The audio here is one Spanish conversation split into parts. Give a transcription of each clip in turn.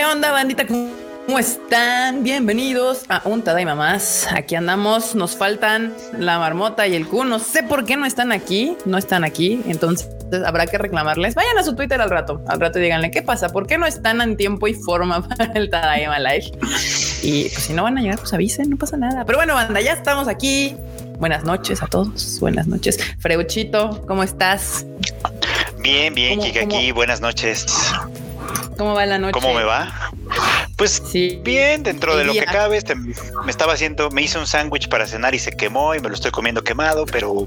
¿Qué onda, bandita? ¿Cómo están? Bienvenidos a un Tadaima más. Aquí andamos, nos faltan la marmota y el Q. No sé por qué no están aquí, no están aquí, entonces habrá que reclamarles. Vayan a su Twitter al rato, al rato y díganle qué pasa, por qué no están en tiempo y forma para el Tadaima Live. Y pues si no van a llegar, pues avisen, no pasa nada. Pero bueno, banda, ya estamos aquí. Buenas noches a todos. Buenas noches. Freuchito, ¿cómo estás? Bien, bien, Kika aquí. Buenas noches. ¿Cómo va la noche? ¿Cómo me va? Pues sí, bien, dentro de lo que cabe, este, me estaba haciendo, me hice un sándwich para cenar y se quemó y me lo estoy comiendo quemado, pero,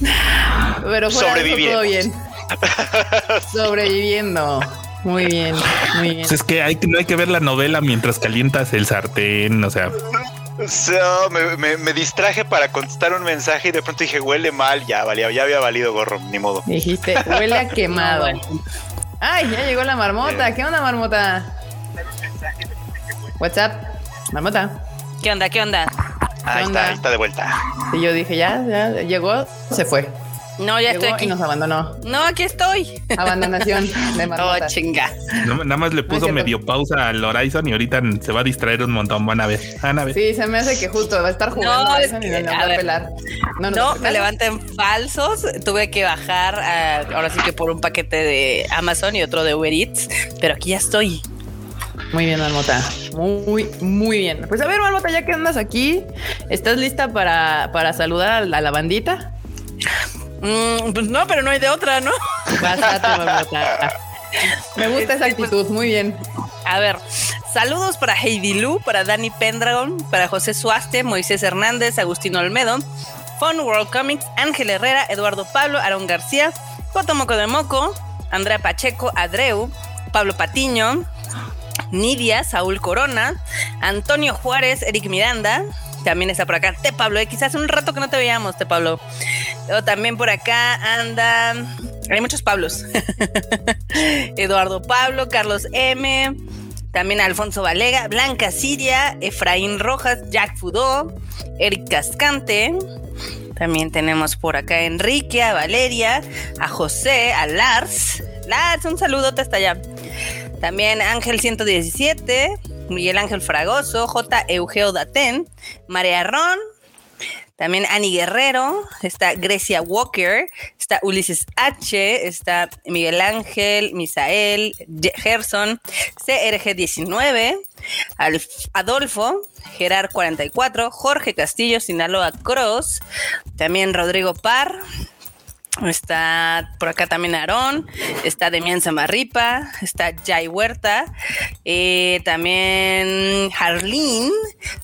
pero sobreviviendo. Todo bien. Sobreviviendo. Muy bien, muy bien. Pues es que hay, no hay que ver la novela mientras calientas el sartén, o sea. me, distraje para contestar un mensaje y de pronto dije, huele mal, ya valía, ya había valido gorro, ni modo. Dijiste, huele a quemado. Ay, ya llegó la marmota. ¿Qué onda, marmota? What's up, marmota? ¿Qué onda? ¿Qué onda? Ahí está, ahí está de vuelta. Y yo dije, ya, ya, llegó, se fue. No, ya estoy aquí. Y nos abandonó. No, aquí estoy. Abandonación de marmota. Oh, chinga. nada más le puso medio pausa al Horizon y ahorita se va a distraer un montón. Van a ver. Van a ver. Sí, se me hace que justo va a estar jugando no, Horizon y no va a pelar. No, no, me levanten falsos. Tuve que bajar ahora sí que por un paquete de Amazon y otro de Uber Eats, pero aquí ya estoy. Muy bien, Marmota. Muy, muy bien. Pues a ver, Marmota, ya que andas aquí, ¿estás lista para, para saludar a la bandita? Mm, pues no, pero no hay de otra, ¿no? Me gusta esa pues, actitud, muy bien. A ver, saludos para Heidi Lu, para Dani Pendragon, para José Suaste, Moisés Hernández, Agustín Olmedo, Fun World Comics, Ángel Herrera, Eduardo Pablo, Aaron García, Cotomoco de Moco, Andrea Pacheco, Adreu, Pablo Patiño, Nidia, Saúl Corona, Antonio Juárez, Eric Miranda, también está por acá. Te Pablo, quizás hace un rato que no te veíamos, Te Pablo. también por acá anda. Hay muchos Pablos. Eduardo Pablo, Carlos M. También Alfonso Valega, Blanca Siria, Efraín Rojas, Jack Fudó, Eric Cascante. También tenemos por acá a Enrique, a Valeria, a José, a Lars. Lars, un saludote hasta allá. También Ángel 117, Miguel Ángel Fragoso, J. Eugeo Daten, María Ron, también Ani Guerrero, está Grecia Walker, está Ulises H, está Miguel Ángel, Misael, Gerson, CRG19, Adolfo, Gerard 44, Jorge Castillo, Sinaloa Cross, también Rodrigo Par, Está por acá también Aarón, está Demian Zamarripa, está Jai Huerta, eh, también Harleen,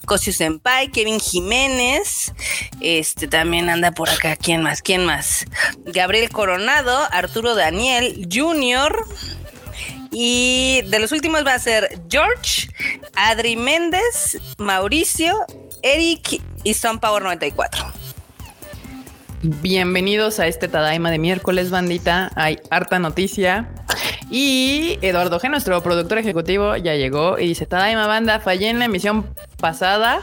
Cosio Senpai, Kevin Jiménez, este también anda por acá, ¿quién más? ¿Quién más? Gabriel Coronado, Arturo Daniel Jr., y de los últimos va a ser George, Adri Méndez, Mauricio, Eric y Son Power 94. Bienvenidos a este Tadaima de miércoles, bandita. Hay harta noticia. Y Eduardo G, nuestro productor ejecutivo, ya llegó y dice: Tadaima banda, fallé en la emisión pasada.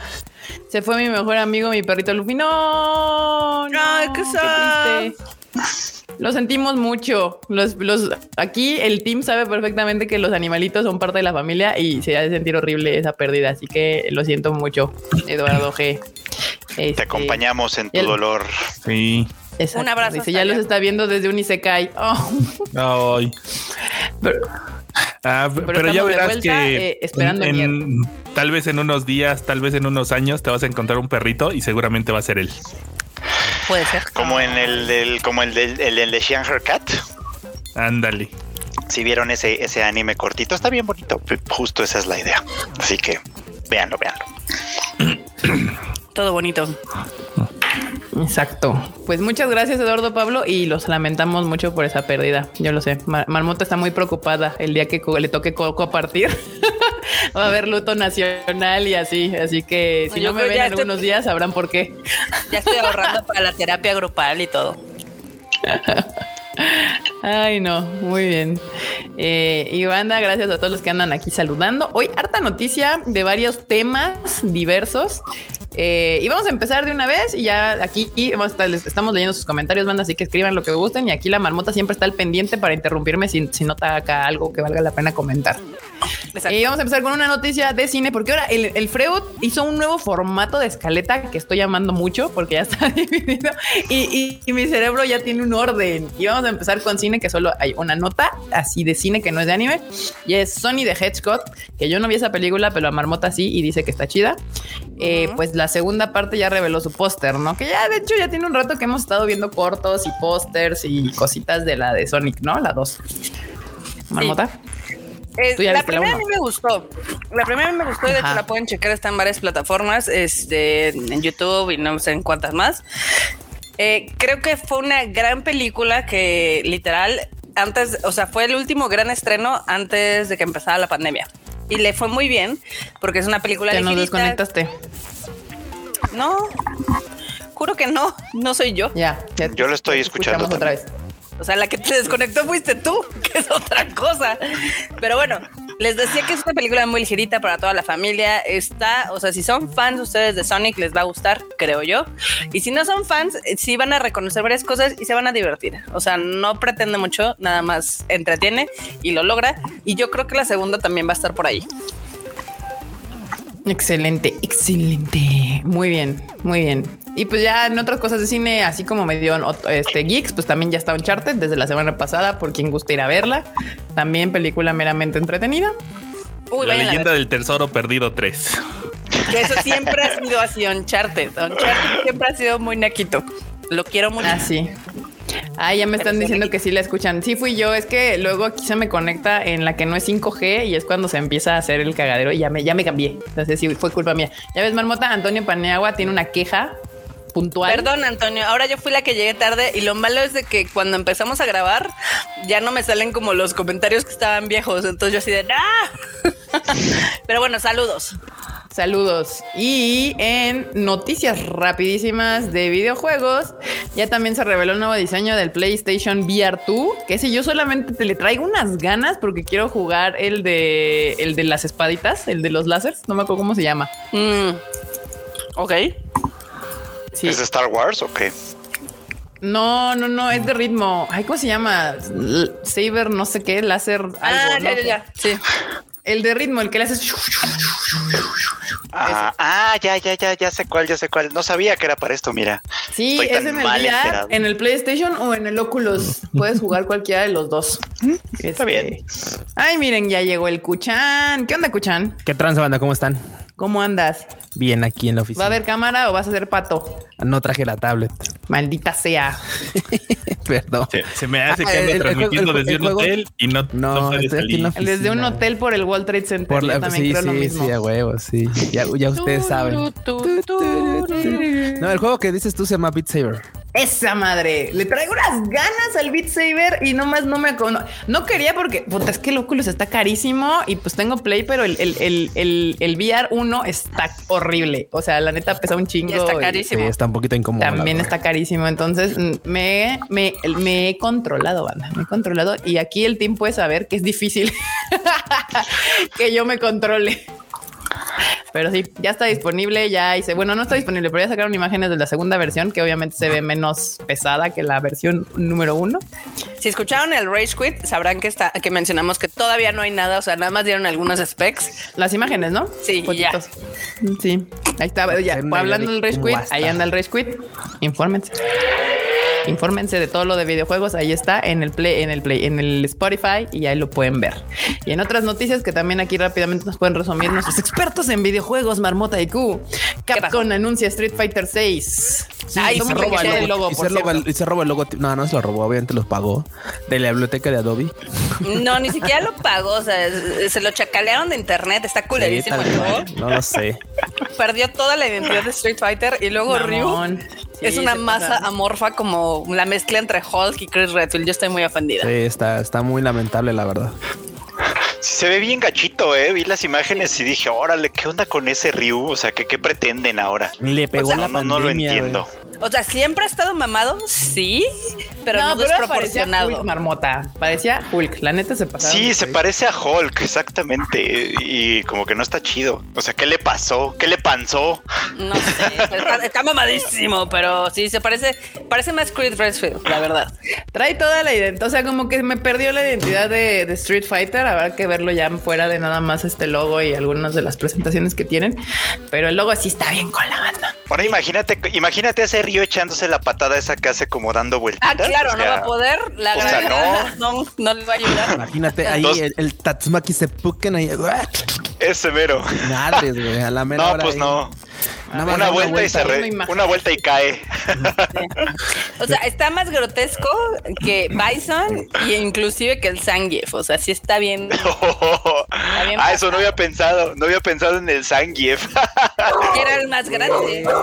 Se fue mi mejor amigo, mi perrito Luffy. No, no, qué, triste. Lo sentimos mucho. Los, los, aquí el team sabe perfectamente que los animalitos son parte de la familia y se ha de sentir horrible esa pérdida. Así que lo siento mucho, Eduardo G. Te este, acompañamos en tu dolor. Sí. Un abrazo. Dice, ya los está viendo desde un Isekai. Oh. Ay. Pero, ah, pero, ya verás que eh, esperando tal vez en unos días, tal vez en unos años te vas a encontrar un perrito y seguramente va a ser él. Puede ser. Como en el del, como el del, el de Xian Cat. Ándale. Si vieron ese, ese anime cortito, está bien bonito. Justo esa es la idea. Así que véanlo, véanlo. Todo bonito. Exacto. Pues muchas gracias, Eduardo Pablo, y los lamentamos mucho por esa pérdida. Yo lo sé. Marmota está muy preocupada el día que le toque Coco a partir. Va a haber luto nacional y así. Así que si no, me ven en unos días, sabrán por qué. Ya estoy ahorrando para la terapia grupal y todo. Ay, no, muy bien. Eh, y banda, gracias a todos los que andan aquí saludando. Hoy harta noticia de varios temas diversos. Eh, y vamos a empezar de una vez y ya aquí estamos leyendo sus comentarios, banda, así que escriban lo que gusten y aquí la marmota siempre está al pendiente para interrumpirme si, si nota acá algo que valga la pena comentar. Y vamos a empezar con una noticia de cine, porque ahora el, el Freud hizo un nuevo formato de escaleta que estoy llamando mucho porque ya está dividido y, y, mi cerebro ya tiene un orden. Y vamos a empezar con cine, que solo hay una nota así de cine que no es de anime, y es Sony de Hedgehog, que yo no vi esa película, pero a Marmota sí y dice que está chida. Eh, pues la segunda parte ya reveló su póster, ¿no? Que ya de hecho ya tiene un rato que hemos estado viendo cortos y pósters y cositas de la de Sonic, ¿no? La dos. Marmota. la primera a mí me gustó. La primera a mí me gustó y de hecho la pueden checar, está en varias plataformas, este, en YouTube y no sé en cuántas más. Eh, creo que fue una gran película que literal antes, o sea, fue el último gran estreno antes de que empezara la pandemia. Y le fue muy bien porque es una película. ¿Te nos desconectaste? No, juro que no, no soy yo. Ya, yo lo estoy escuchando otra vez. O sea, la que te desconectó fuiste tú, que es otra cosa. Pero bueno, les decía que es una película muy ligerita para toda la familia. Está, o sea, si son fans ustedes de Sonic, les va a gustar, creo yo. Y si no son fans, eh, sí van a reconocer varias cosas y se van a divertir. O sea, no pretende mucho, nada más entretiene y lo logra. Y yo creo que la segunda también va a estar por ahí. Excelente, excelente. Muy bien, muy bien. Y pues ya en otras cosas de cine, así como me dio este Geeks, pues también ya está Uncharted desde la semana pasada, por quien guste ir a verla. También película meramente entretenida. la leyenda del tesoro perdido 3. Que eso siempre ha sido así, Uncharted. Uncharted siempre ha sido muy naquito. Lo quiero mucho. Ah, sí. Ah, ya me están diciendo que sí la escuchan. Sí fui yo, es que luego aquí se me conecta en la que no es 5G y es cuando se empieza a hacer el cagadero y ya me, ya me cambié. Entonces sí, fue culpa mía. Ya ves, Marmota, Antonio Paneagua tiene una queja puntual. Perdón, Antonio, ahora yo fui la que llegué tarde y lo malo es de que cuando empezamos a grabar ya no me salen como los comentarios que estaban viejos, entonces yo así de ¡Ah! Pero bueno, saludos. Saludos. Y en noticias rapidísimas de videojuegos, ya también se reveló el nuevo diseño del PlayStation VR 2, que ese yo solamente te le traigo unas ganas porque quiero jugar el de el de las espaditas, el de los láseres, no me acuerdo cómo se llama. Mm. Ok. ¿Es de Star Wars o qué? No, no, no, es de ritmo. Ay, ¿cómo se llama? Saber, no sé qué, láser. Ah, ya, ya, ya. Sí. El de ritmo, el que le haces. Ah, ah, ya, ya, ya, ya sé cuál, ya sé cuál. No sabía que era para esto, mira. Sí, es en el VR, en el PlayStation o en el Oculus. Puedes jugar cualquiera de los dos. Está bien. Este, ay, miren, ya llegó el Cuchan. ¿Qué onda, Cuchan? ¿Qué tranza, banda? ¿Cómo están? ¿Cómo andas? Bien, aquí en la oficina. ¿Va a haber cámara o vas a hacer pato? No traje la tablet. Maldita sea. Perdón. Se, me hace que ah, ando transmitiendo desde un hotel y no, no, Desde un hotel por el World Trade Center. Por la, también sí, creo sí, lo mismo. sí, a huevo, sí. Ya, ya ustedes saben. No, el juego que dices tú se llama Beat Saber. Esa madre, le traigo unas ganas al Beat Saber y nomás no me no, no quería porque puta, es que el Oculus está carísimo y pues tengo Play, pero el, el, el, el, VR 1 está horrible. O sea, la neta pesa un chingo. está carísimo. Sí, está un poquito incómodo. También está carísimo. Entonces mm, me, me, me he controlado, banda. Me he controlado y aquí el team puede saber que es difícil que yo me controle. Pero sí, ya está disponible, ya hice, bueno, no está disponible, pero ya sacaron imágenes de la segunda versión que obviamente se ve menos pesada que la versión número uno. Si escucharon el Rage Quit, sabrán que está, que mencionamos que todavía no hay nada, o sea, nada más dieron algunos specs. Las imágenes, ¿no? Sí, ya. Sí, ahí está, ya, hablando del Rage Quit, ahí anda el Rage Quit, infórmense infórmense de todo lo de videojuegos. Ahí está en el Play, en el Play, en el Spotify y ahí lo pueden ver. Y en otras noticias que también aquí rápidamente nos pueden resumir nuestros expertos en videojuegos, Marmota y Q. Capcom anuncia Street Fighter 6. y, se roba el logo, y, se roba el, logo. No, no se lo robó, obviamente los pagó de la biblioteca de Adobe. No, ni siquiera lo pagó. O sea, se lo chacalearon de internet. Está culerísimo No lo sé. Perdió toda la identidad de Street Fighter y luego Ryu es una masa amorfa como la mezcla entre Hulk y Chris Redfield. Yo estoy muy ofendida. Sí, está, está muy lamentable, la verdad. Se ve bien gachito, eh. Vi las imágenes y dije, órale, ¿qué onda con ese Ryu? O sea, ¿qué, qué pretenden ahora? Le pegó la pandemia, no, lo entiendo. O sea, siempre ha estado mamado, sí, pero no, desproporcionado. Parecía Hulk, marmota. Parecía Hulk. La neta se pasaba. Sí, se parece a Hulk, exactamente. Y como que no está chido. O sea, ¿qué le pasó? ¿Qué le panzó? No sé. está, mamadísimo, pero sí se parece. Parece más Creed Redfield, la verdad. Trae toda la identidad. O sea, como que me perdió la identidad de, de Street Fighter. Habrá que verlo ya fuera de nada más este logo y algunas de las presentaciones que tienen. Pero el logo sí está bien con la banda. Ahora imagínate, imagínate ese Río echándose la patada esa que hace como dando vueltas. Ah, claro, no va a poder. La no. no. le va a ayudar. Imagínate ahí el, el, Tatsumaki se puken ahí. Ese mero. Madres, güey, a la No, pues no. Una, vuelta, y se una vuelta y cae. O sea, está más grotesco que Bison y inclusive que el Zangief. O sea, sí está bien. ah, eso no había pensado. No había pensado en el Zangief. era el más grande.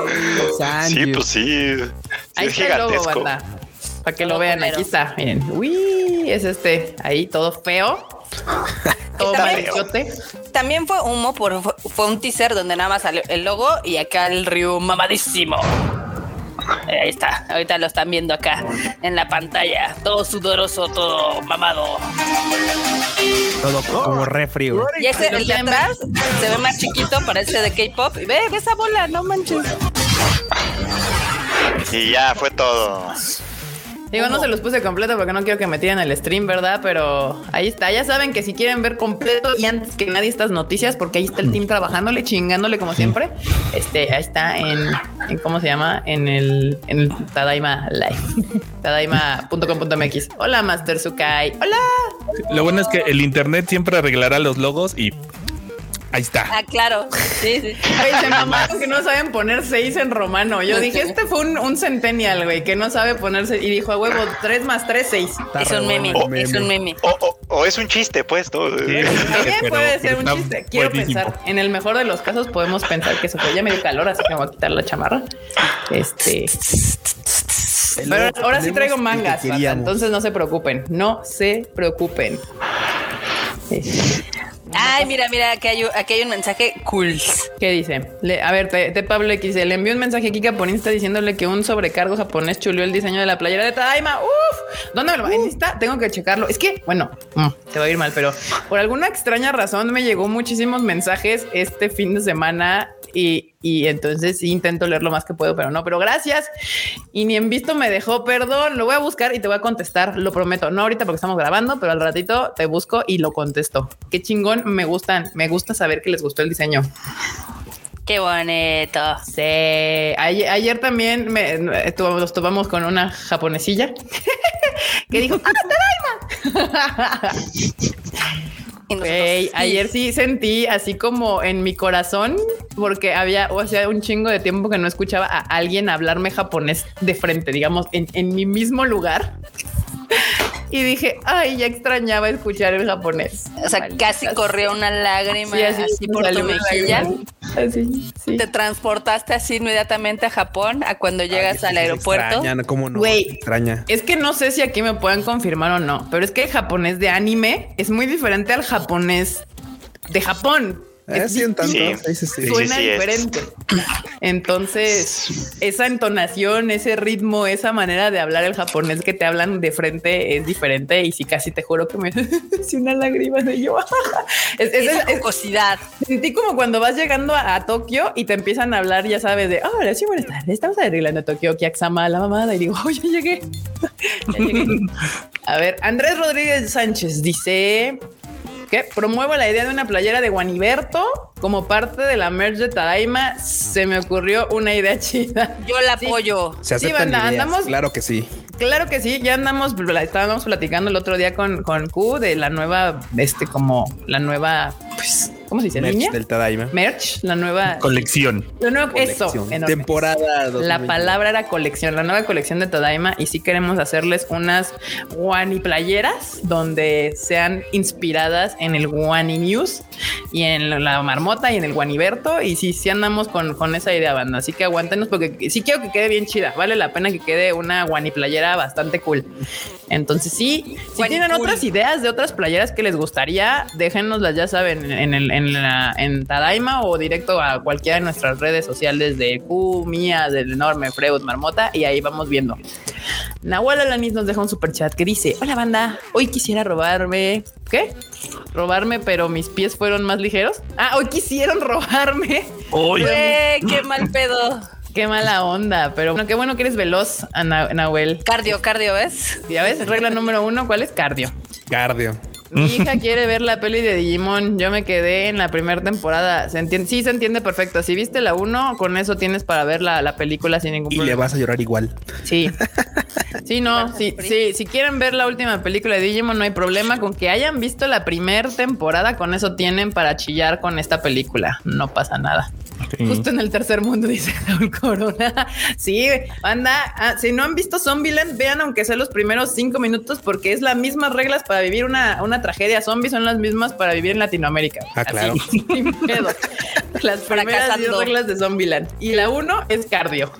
Sí, pues sí. Ahí es gigantesco. Para que lo vean, aquí está. Miren. Uy, es este. Ahí todo feo. También fue humo, por, fue un teaser donde nada más salió el logo y acá el Ryu mamadísimo. Ahí está, ahorita lo están viendo acá en la pantalla. Todo sudoroso, todo mamado. Todo como refri. Y ese, el de atrás, se ve más chiquito, parece de K-pop. Y ve, ve esa bola, no manches. Y ya fue todo. Digo, no se los puse completo porque no quiero que me tiren el stream, ¿verdad? Pero ahí está. Ya saben que si quieren ver completo y antes que nadie estas noticias, porque ahí está el team trabajándole, chingándole como siempre. Este, ahí está en, ¿cómo se llama? En el, en el Tadaima Live. Tadaima.com.mx. Hola, Master Sukai. Hola. Lo bueno es que el internet siempre arreglará los logos y Ahí está. Ah, claro. Sí, sí. se mamaron que no saben poner seis en romano. Yo dije, este fue un, centennial, güey, que no sabe ponerse. Y dijo, a huevo, tres más tres, seis. Es un meme, es un meme. O, es un chiste, pues. ¿no? También puede ser un chiste. Quiero pensar, en el mejor de los casos podemos pensar que eso fue. Ya me dio calor, así que me voy a quitar la chamarra. Este... Pero ahora sí traigo mangas, entonces no se preocupen. No se preocupen. Ay, mira, mira, aquí hay, aquí hay un mensaje cool. ¿Qué dice? a ver, te, Pablo X, le envió un mensaje a Kika por Insta diciéndole que un sobrecargo japonés chulió el diseño de la playera de Tadaima. Uf, ¿dónde me lo va? ¿En Insta? Tengo que checarlo. Es que, bueno, mm, te va a ir mal, pero por alguna extraña razón me llegó muchísimos mensajes este fin de semana y, y entonces sí intento leer lo más que puedo, pero no, pero gracias. Y ni en visto me dejó, perdón, lo voy a buscar y te voy a contestar, lo prometo. No ahorita porque estamos grabando, pero al ratito te busco y lo contesto. Qué chingón, me gustan, me gusta saber que les gustó el diseño. Qué bonito. Sí. Ayer, también me, nos tomamos con una japonesilla que dijo, ¡Ah, ayer sí sentí así como en mi corazón, porque había, o sea, un chingo de tiempo que no escuchaba a alguien hablarme japonés de frente, digamos, en, en mi mismo lugar. Y dije, ay, ya extrañaba escuchar el japonés. O sea, casi corrió una lágrima así, por tu mejilla. Así, sí. Te transportaste así inmediatamente a Japón, a cuando llegas al aeropuerto. Extraña, ¿cómo no? Güey, extraña. Es que no sé si aquí me pueden confirmar o no, pero es que el japonés de anime es muy diferente al japonés de Japón. Eh, sí, Suena diferente. Entonces, esa entonación, ese ritmo, esa manera de hablar el japonés que te hablan de frente es diferente. Y sí, casi te juro que me si una lágrima de yo. es, es, Sentí como cuando vas llegando a, Tokio y te empiezan a hablar, ya sabes, de ahora sí, buenas tardes. Estamos arreglando Tokio, Kiaksama, la mamada. Y digo, llegué. ya llegué. A ver, Andrés Rodríguez Sánchez dice promuevo la idea de una playera de Guaniberto como parte de la merch de Tadaima. Se me ocurrió una idea chida. Yo la apoyo. Se andamos. Claro que sí. Claro que sí. Ya andamos, estábamos platicando el otro día con, con Q de la nueva, este, como la nueva, pues, ¿cómo se dice? Merch del Tadaima. Merch, la nueva colección. La nueva, eso. Temporada. La palabra era colección, la nueva colección de Tadaima. Y sí queremos hacerles unas Wani playeras donde sean inspiradas en el Wani News y en la marmota y en el Guaniberto. Y sí, sí andamos con, con esa idea, banda. Así que aguántenos porque sí quiero que quede bien chida. Vale la pena que quede una Wani playera bastante cool. Entonces, sí, si tienen otras ideas de otras playeras que les gustaría, déjenoslas, ya saben, en el en, la, en Tadaima o directo a cualquiera de nuestras redes sociales de Q, mía, del enorme Freud Marmota y ahí vamos viendo. Nahual Alanis nos deja un super chat que dice: Hola banda, hoy quisiera robarme. ¿Qué? Robarme, pero mis pies fueron más ligeros. Ah, hoy quisieron robarme. ¡Qué mal pedo! Qué mala onda, pero bueno, qué bueno que eres veloz, Nahuel. Cardio, cardio, ¿ves? Ya ves, regla número uno, ¿cuál es cardio? Cardio. Mi hija quiere ver la peli de Digimon. Yo me quedé en la primera temporada. ¿Se entiende? Sí, se entiende perfecto. Si viste la uno, con eso tienes para ver la, película sin ningún problema. Y le vas a llorar igual. Sí. Sí, no. Sí, sí, si quieren ver la última película de Digimon, no hay problema. Con que hayan visto la primera temporada, con eso tienen para chillar con esta película. No pasa nada. Justo en el tercer mundo, dice Raúl Corona. Sí, anda. Ah, si no han visto Zombieland, vean aunque sea los primeros cinco minutos, porque es las mismas reglas para vivir una, una tragedia zombie, son las mismas para vivir en Latinoamérica. Ah, claro. Las primeras reglas de Zombieland. Y la uno es cardio.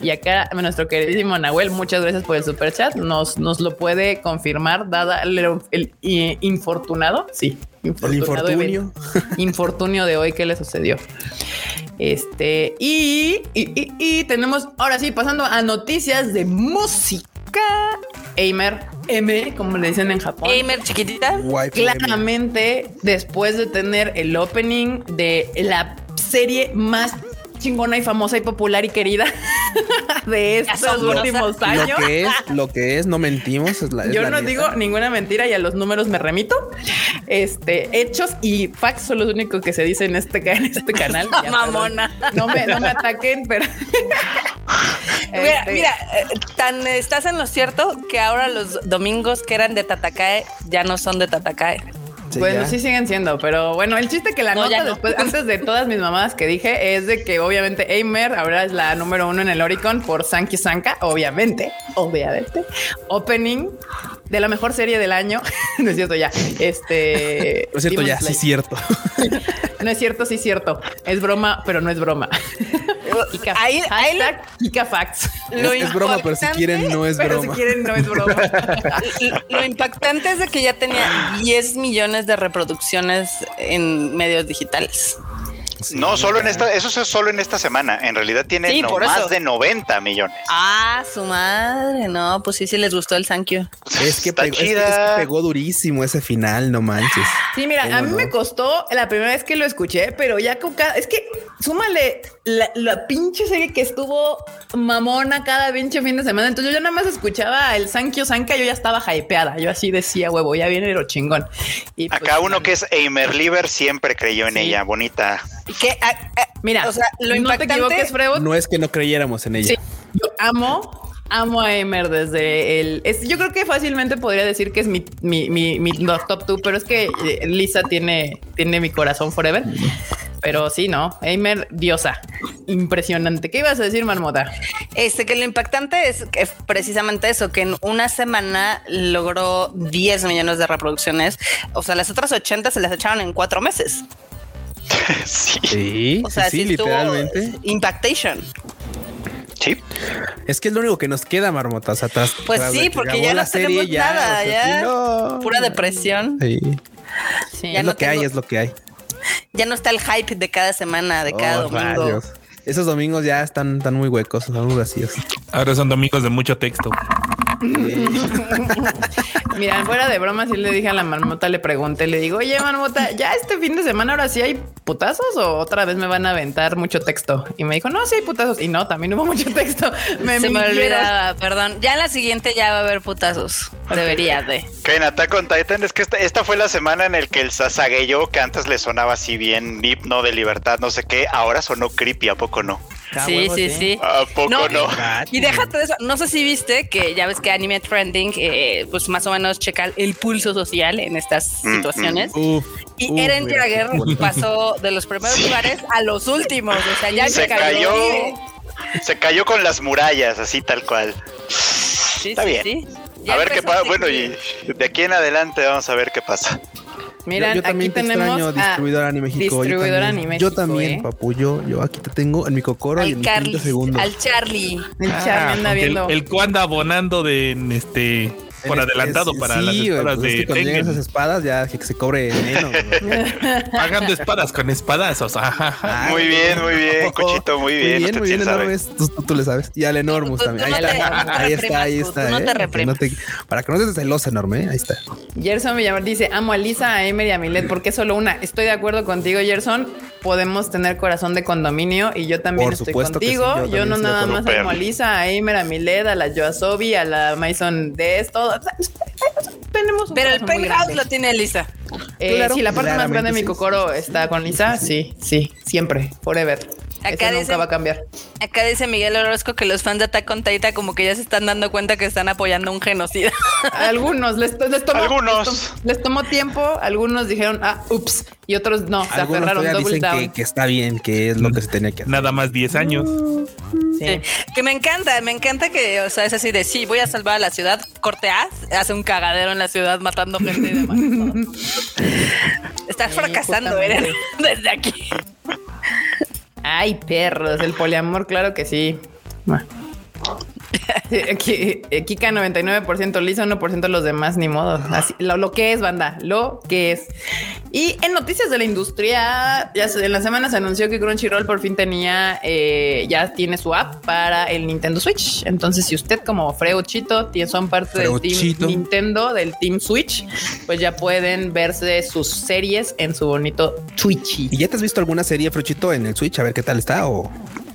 Y acá nuestro queridísimo Nahuel, muchas gracias por el super chat. Nos, nos lo puede confirmar, dada el, infortunado. Sí, infortunado el infortunio. infortunio de hoy que le sucedió. Este, y, y, tenemos ahora sí, pasando a noticias de música. Aimer M, como le dicen en Japón. Aimer chiquitita. Claramente, después de tener el opening de la serie más chingona y famosa y popular y querida de estos últimos años. Lo que es, lo que es, no mentimos. Yo no digo ninguna mentira y a los números me remito. Este, hechos y facts son los únicos que se dicen en este, en este canal. Mamona. No me, no me ataquen, pero. Mira, este, mira, eh, tan estás en lo cierto que ahora los domingos que eran de Tatakae ya no son de Tatakae. Bueno, sí siguen siendo, pero bueno, el chiste que la nota después, antes de todas mis mamadas que dije, es de que obviamente Aimer ahora es la número uno en el Oricon por Sanki Sanka, obviamente, obviamente. Opening de la mejor serie del año. no es cierto ya. Este. No es cierto ya, sí es cierto. no es cierto, sí es cierto. Es broma, pero no es broma. ahí, ahí Facts. es, broma, pero si quieren no es pero broma. Si quieren no es broma. lo impactante es de que ya tenía 10 millones de reproducciones en medios digitales no, solo en esta, eso es solo en esta semana. En realidad tiene más de 90 millones. Ah, su madre. No, pues sí, sí les gustó el thank you. Es que, pegó, durísimo ese final, no manches. Sí, mira, a mí me costó la primera vez que lo escuché, pero ya con cada, es que súmale la, pinche serie que estuvo mamona cada pinche fin de semana. Entonces yo nada más escuchaba el Sankyo Sanka, yo ya estaba hypeada. Yo así decía, huevo, ya viene lo chingón. Y pues Acá uno que es Eimer Liver siempre creyó en ella, bonita. Que, ah, ah, mira, o sea, lo no te equivoques, Freud. No es que no creyéramos en ella. yo amo amo a Emer desde el. yo creo que fácilmente podría decir que es mi, mi, mi, mi top 2, pero es que eh, Lisa tiene, tiene mi corazón forever. Pero sí, no. Emer, diosa. Impresionante. ¿Qué ibas a decir, Marmota? Este, que lo impactante es que precisamente eso, que en una semana logró 10 millones de reproducciones. O sea, las otras 80 se las echaron en cuatro meses. sí. O sea, sí, literalmente. Impactation. Sí. Es que es lo único que nos queda, marmotas atrás. Pues sí, porque ya no serie, ya, nada, ya. Pura depresión. Sí. es lo que hay, es lo que hay. Ya no está el hype de cada semana, de cada oh, domingo. Esos domingos ya están, están muy huecos, están muy vacíos. Ahora son domingos de mucho texto. Mira, fuera de broma, si le dije a la marmota, le pregunté, le digo, oye, marmota, ¿ya este fin de semana ahora sí hay putazos o otra vez me van a aventar mucho texto? Y me dijo, no, sí hay putazos. Y no, también hubo mucho texto. Me Se me olvidaba, perdón. Ya en la siguiente ya va a haber putazos. Debería de. Que en Attack on Titan es que esta, fue la semana en el que el Sasageyo, que antes le sonaba así bien hipno de libertad, no sé qué, ahora sonó creepy, ¿a poco no? Sí, sí, sí. ¿A poco no? Y, déjate de eso. No sé si viste que ya ves que Anime Trending, eh, pues más o menos checa el pulso social en estas mm, mm. situaciones. y Eren Jagger pasó de los primeros lugares a los últimos. O sea, ya se cayó. Se cayó con las murallas, así tal cual. Sí, Está bien. A ver qué pasa. Bueno, y de aquí en adelante vamos a ver qué pasa. Mira, yo, también aquí te tenemos extraño, distribuidor Anime México. Distribuidor Anime Yo también, ¿eh? papu. Yo, aquí te tengo en mi cocoro y en mi segundo. Al Charlie. El Charlie anda ah, viendo. El, abonando de este por adelantado para las espadas pues de cuando esas espadas ya que se cobre menos. Pagando espadas con espadazos. muy bien, muy bien, Cochito, muy bien. Muy bien, muy bien, Enormes. Tú, tú, le sabes. Y al Enormus también. Ahí, está, ahí está, ahí está, No te para que no seas celoso enorme, ¿eh? ahí está. Gerson Villamar dice, amo a Lisa, a Emer y a Milet, porque solo una. Estoy de acuerdo contigo, Gerson. Podemos tener corazón de condomínio y yo también estoy contigo. yo, no nada más amo a Lisa, a Emer, a Milet, a la Joasobi, a la Mason Des, todo. Tenemos Pero el penthouse lo tiene Lisa. Eh, sí, la parte más grande de mi cocoro está con Lisa. Sí, sí, siempre, forever. Acá nunca va a cambiar. Acá dice Miguel Orozco que los fans de Attack on Titan como que ya se están dando cuenta que están apoyando un genocida. algunos les, tomó, algunos. Les, tomó, tiempo, algunos dijeron, ah, ups, y otros no, se aferraron double down. Que, está bien, que es lo que se tenía que hacer. Nada más 10 años. Sí. Que me encanta, me encanta que, o sea, es así de sí, voy a salvar a la ciudad, corteas, hace un cagadero en la ciudad matando gente y demás. Estás fracasando, Eren, desde aquí. Ay, perros, el poliamor, claro que sí. Kika 99% liso, 1% los demás, ni modo. Así, lo, que es, banda, lo que es. Y en noticias de la industria, ya en la semana se anunció que Crunchyroll por fin tenía, eh, ya tiene su app para el Nintendo Switch. Entonces, si usted como Freuchito son parte del Team Nintendo, del Team Switch, pues ya pueden verse sus series en su bonito Twitch. ¿Y ya te has visto alguna serie, Freuchito, en el Switch? A ver qué tal está o...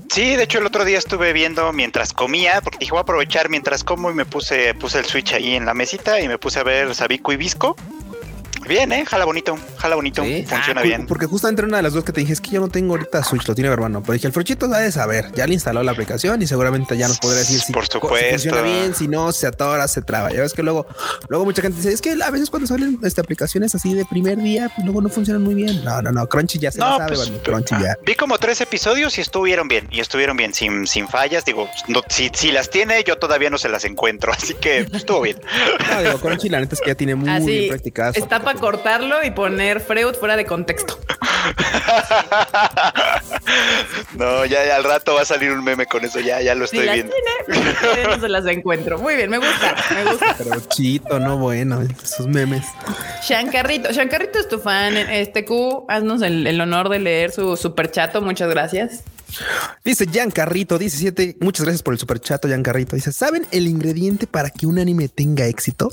Sí, de hecho el otro día estuve viendo mientras comía, porque dije voy a aprovechar mientras como y me puse, puse el switch ahí en la mesita y me puse a ver Sabico y Visco. Bien, ¿eh? Jala bonito, jala bonito, funciona ah, bien. Porque justamente una de las dos que te dije es que yo no tengo ahorita Switch, lo tiene mi hermano. Pero dije, el Frochito va de saber, ya le instaló la aplicación y seguramente ya nos podrá decir si, Por supuesto. funciona bien, si no, se atora, se traba. Ya ves que luego, luego mucha gente dice, es que a veces cuando salen este, aplicaciones así de primer día, pues luego no funcionan muy bien. No, no, no, Crunchy ya se lo sabe, pues, Crunchy ya. Vi como tres episodios y estuvieron bien, y estuvieron bien, sin, sin fallas. Digo, si, si las tiene, yo todavía no se las encuentro, así que estuvo bien. No, digo, Crunchy la neta es que ya tiene muy bien practicado. Está para cortarlo y poner Freud fuera de contexto. no, ya, al rato va a salir un meme con eso, ya, ya lo estoy viendo. no se las encuentro. Muy bien, me gusta, me gusta. Pero chito, no bueno, esos memes. Shankarrito, Shankarrito es tu fan. Este Q, haznos el, honor de leer su super chato. Muchas gracias. Dice Jan Carrito 17. Muchas gracias por el super chato, Jan Carrito. Dice: ¿Saben el ingrediente para que un anime tenga éxito?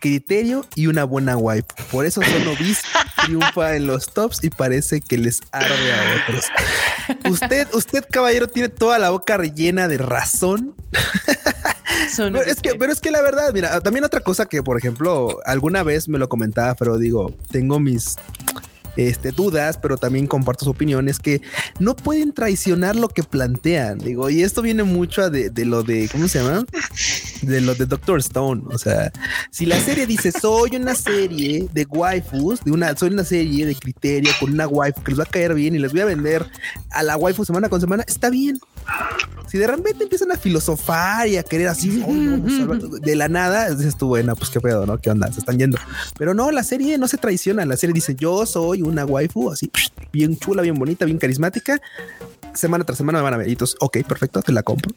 Criterio y una buena wipe. Por eso solo bis triunfa en los tops y parece que les arde a otros. Usted, usted, caballero, tiene toda la boca rellena de razón. pero, es que, pero es que la verdad, mira, también otra cosa que, por ejemplo, alguna vez me lo comentaba, pero digo, tengo mis este, dudas, pero también comparto su opinión, es que no pueden traicionar lo que plantean. Digo, y esto viene mucho de, de lo de, ¿cómo se llama? De lo de Doctor Stone. O sea, si la serie dice soy una serie de waifus, de una, soy una serie de criterio con una waifu que les va a caer bien y les voy a vender a la waifu semana con semana, está bien. Si de repente empiezan a filosofar y a querer así de la nada, dices tú, bueno, pues qué pedo, ¿no? ¿Qué onda? Se están yendo. Pero no, la serie no se traiciona. La serie dice, yo soy una waifu así, bien chula, bien bonita, bien carismática. Semana tras semana me van a ver. Y entonces, ok, perfecto, te la compro.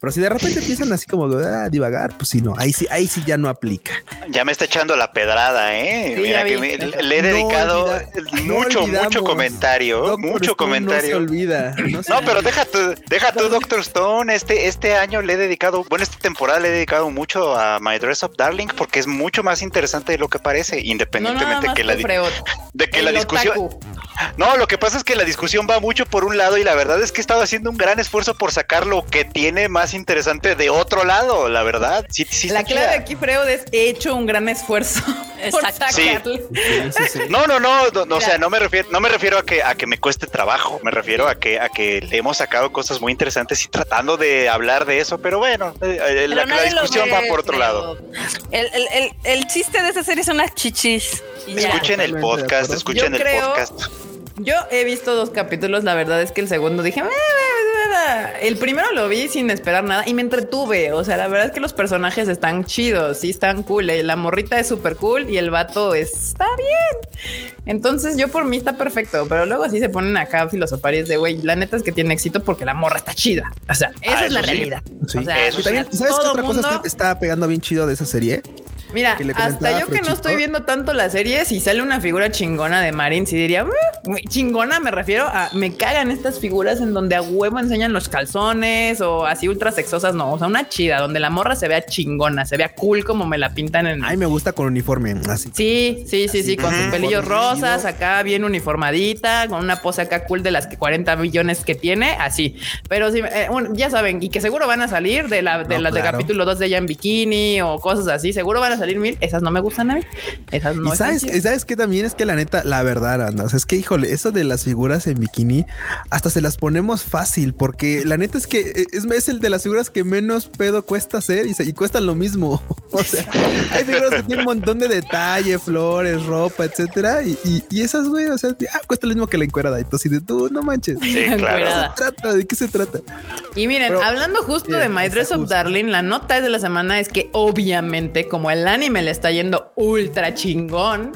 Pero si de repente empiezan así como a divagar, pues sí, no, ahí sí, ahí sí ya no aplica. Ya me está echando la pedrada, ¿eh? Mira que le he dedicado mucho, mucho comentario, mucho comentario. No se olvida. No, pero deja tu, deja tu Doctor Stone. Este, este año le he dedicado, bueno, esta temporada le he dedicado mucho a My Dress Up Darling porque es mucho más interesante de lo que parece, independientemente que la, de que la discusión. No, lo que pasa es que la discusión va mucho por un lado y la verdad es que he estado haciendo un gran esfuerzo por sacar lo que tiene más interesante de otro lado, la verdad. Sí, sí, la clave aquí, Freud, es he hecho un gran esfuerzo por sacarle. No, no, no, no, o sea, no me refiero, no me refiero a que a que me cueste trabajo, me refiero a que a que le hemos sacado cosas muy interesantes y tratando de hablar de eso, pero bueno, eh, eh, la, discusión va por otro lado. El, el, el, chiste de esa serie son las chichis. Escuchen el podcast, escuchen el podcast. Yo he visto dos capítulos, la verdad es que el segundo dije, el primero lo vi sin esperar nada y me entretuve. O sea, la verdad es que los personajes están chidos, sí están cool. Eh, la morrita es súper cool y el vato está bien. Entonces yo por mí está perfecto, pero luego así se ponen acá a filosofar y es de, güey, la neta es que tiene éxito porque la morra está chida. O sea, esa Ah, es la sí. realidad. Sí. O sea. También, ¿Sabes qué otra cosa mundo- es que está pegando bien chido de esa serie? Mira, hasta yo que no estoy viendo tanto la serie, si sale una figura chingona de Marin, sí diría, "Mm, muy chingona, me refiero a, me cagan estas figuras en donde a huevo enseñan los calzones o así ultra sexosas, no, o sea, una chida, donde la morra se vea chingona, se vea cool como me la pintan en... Ay, me gusta con uniforme, así. Sí, sí, sí, sí, con sus pelillos rosas, acá bien uniformadita, con una pose acá cool de las que 40 millones que tiene, así. Pero sí, eh, ya saben, y que seguro van a salir de la de las de capítulo 2 de ella en bikini o cosas así, seguro van a salir mil, esas no me gustan a mí. Esas no y sabes, y sabes que también es que la neta, la verdad, anda, o sea, es que híjole, eso de las figuras en bikini, hasta se las ponemos fácil, porque la neta es que eh, es, es el de las figuras que menos pedo cuesta hacer y, se- y cuestan lo mismo. O sea, hay figuras que tienen un montón de detalle, flores, ropa, etcétera, y, y- y esas, güey, o sea, ah, cuesta lo mismo que la encuerada. Entonces, de tú, no manches. ¿De Sí, qué claro. Se trata? ¿De qué se trata? Y miren, Pero- hablando justo de My Dress justo. Darling, la nota de la semana es que obviamente como el anime le está yendo ultra chingón,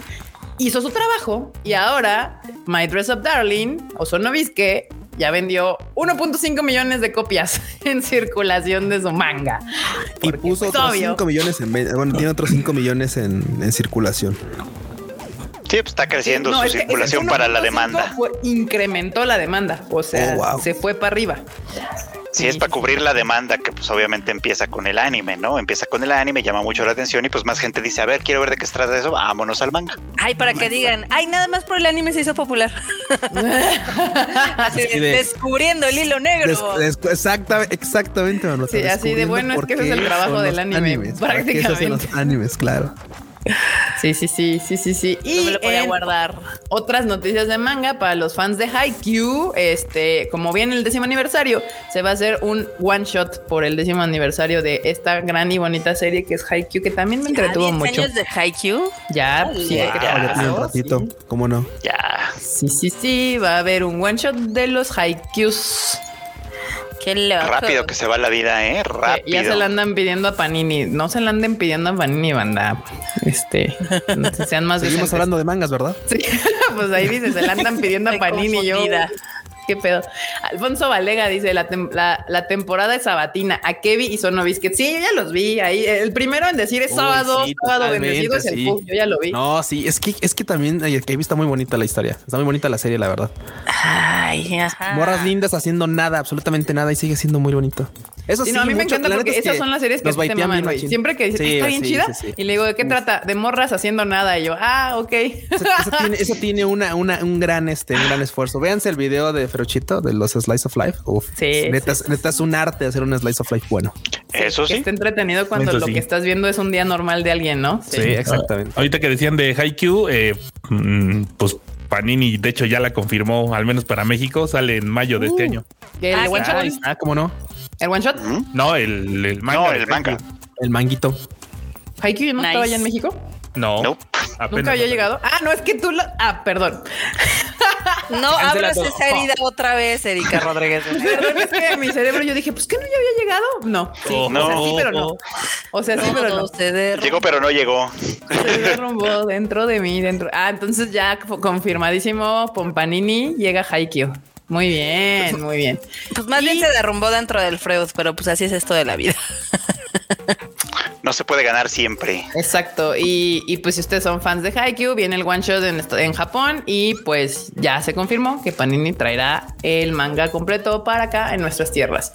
hizo su trabajo y ahora My Dress Up Darling o Sonovisque ya vendió 1.5 millones de copias en circulación de su manga. Y puso pues, otros obvio. 5 millones en bueno, tiene otros 5 millones en, en circulación. Sí, pues está creciendo No, su es que ese circulación para la 1.5 demanda. fue- incrementó la demanda, o sea, Oh, wow. se fue para arriba. Sí, es para cubrir la demanda que pues obviamente empieza con el anime, ¿no? Empieza con el anime, llama mucho la atención y pues más gente dice, a ver, quiero ver de qué se trata eso, vámonos al manga. Ay, para que digan, ay, nada más por el anime se hizo popular. Así de, descubriendo el hilo negro. Des- des- exacta- exactamente, Manolo, Sí, así de bueno es que ese es el trabajo del anime, animes, para qué se hacen los prácticamente. animes, claro. Sí, sí, sí, sí, sí, sí. no Y me lo podía en guardar. otras noticias de manga para los fans de Haikyuu, este, como viene el décimo aniversario, se va a hacer un one shot por el décimo aniversario de esta gran y bonita serie que es Haikyuu, que también me entretuvo ¿A 10 mucho. años de Haikyuu? Ya, pues, sí, Ya, ya tiene un ratito, sí. ¿cómo no? Ya. Sí, sí, sí, va a haber un one shot de los Haikyuus. Qué loco. Rápido que se va la vida, ¿eh? Rápido. Ya se la andan pidiendo a Panini. No se la anden pidiendo a Panini, banda. Este, no sé, sean más Seguimos decentes. hablando de mangas, ¿verdad? Sí, pues ahí dice, se la andan pidiendo a Panini y yo. ¿Qué pedo? Alfonso Valega dice la, tem- la, la temporada es sabatina a Kevin y Sonovisque. Sí, yo ya los vi ahí. El primero en decir es Uy, sábado, sí, sábado bendecido es el sí. Yo ya lo vi. No, sí, es que es que también que está muy bonita la historia. Está muy bonita la serie, la verdad. Ay, ajá. Morras lindas haciendo nada, absolutamente nada y sigue siendo muy bonito. Eso Sí, sí, no, a mí me encanta la porque esas son las series que te maman, güey. Siempre que dicen, Sí, está bien sí, chida. sí, sí. Y le digo, ¿de qué trata? De morras haciendo nada. Y yo, ah, ok. Eso, eso tiene, eso tiene una, una, un gran, este, un gran esfuerzo. Véanse el video de Ferochito de los Slice of Life. Uf, Sí, neta, sí, es- neta es un arte hacer un Slice of Life bueno. Eso sí. está entretenido cuando Eso lo sí. que estás viendo es un día normal de alguien, ¿no? Sí, exactamente. Ahorita que decían de Haikyuu, eh, mm, pues Panini, de hecho, ya la confirmó, al menos para México, sale en mayo de este Uh. año. ¿El Ah, está, ¿cómo no? ¿El one shot? ¿Mm? No, el, el manga. No, el manga. El manguito. ¿Haikyuu no Nice. estaba allá en México? No. Nope. Nunca había llegado. Ah, no, es que tú lo. Ah, perdón. No abras esa herida otra vez, Erika Rodríguez. Perdón, es que en mi cerebro yo dije, pues que no ya había llegado. No, sí, Oh, o sea, sí, no. pero no. O sea, sí, pero no. Se derrumbó. Llegó, pero no llegó. Se derrumbó dentro de mí, dentro. Ah, entonces ya confirmadísimo. Pompanini llega Haikyuu. Muy bien, muy bien. Pues más bien se derrumbó dentro del Freud, pero pues así es esto de la vida. No se puede ganar siempre. Exacto. Y, y, pues si ustedes son fans de Haikyuu, viene el one shot en, en Japón y pues ya se confirmó que Panini traerá el manga completo para acá en nuestras tierras.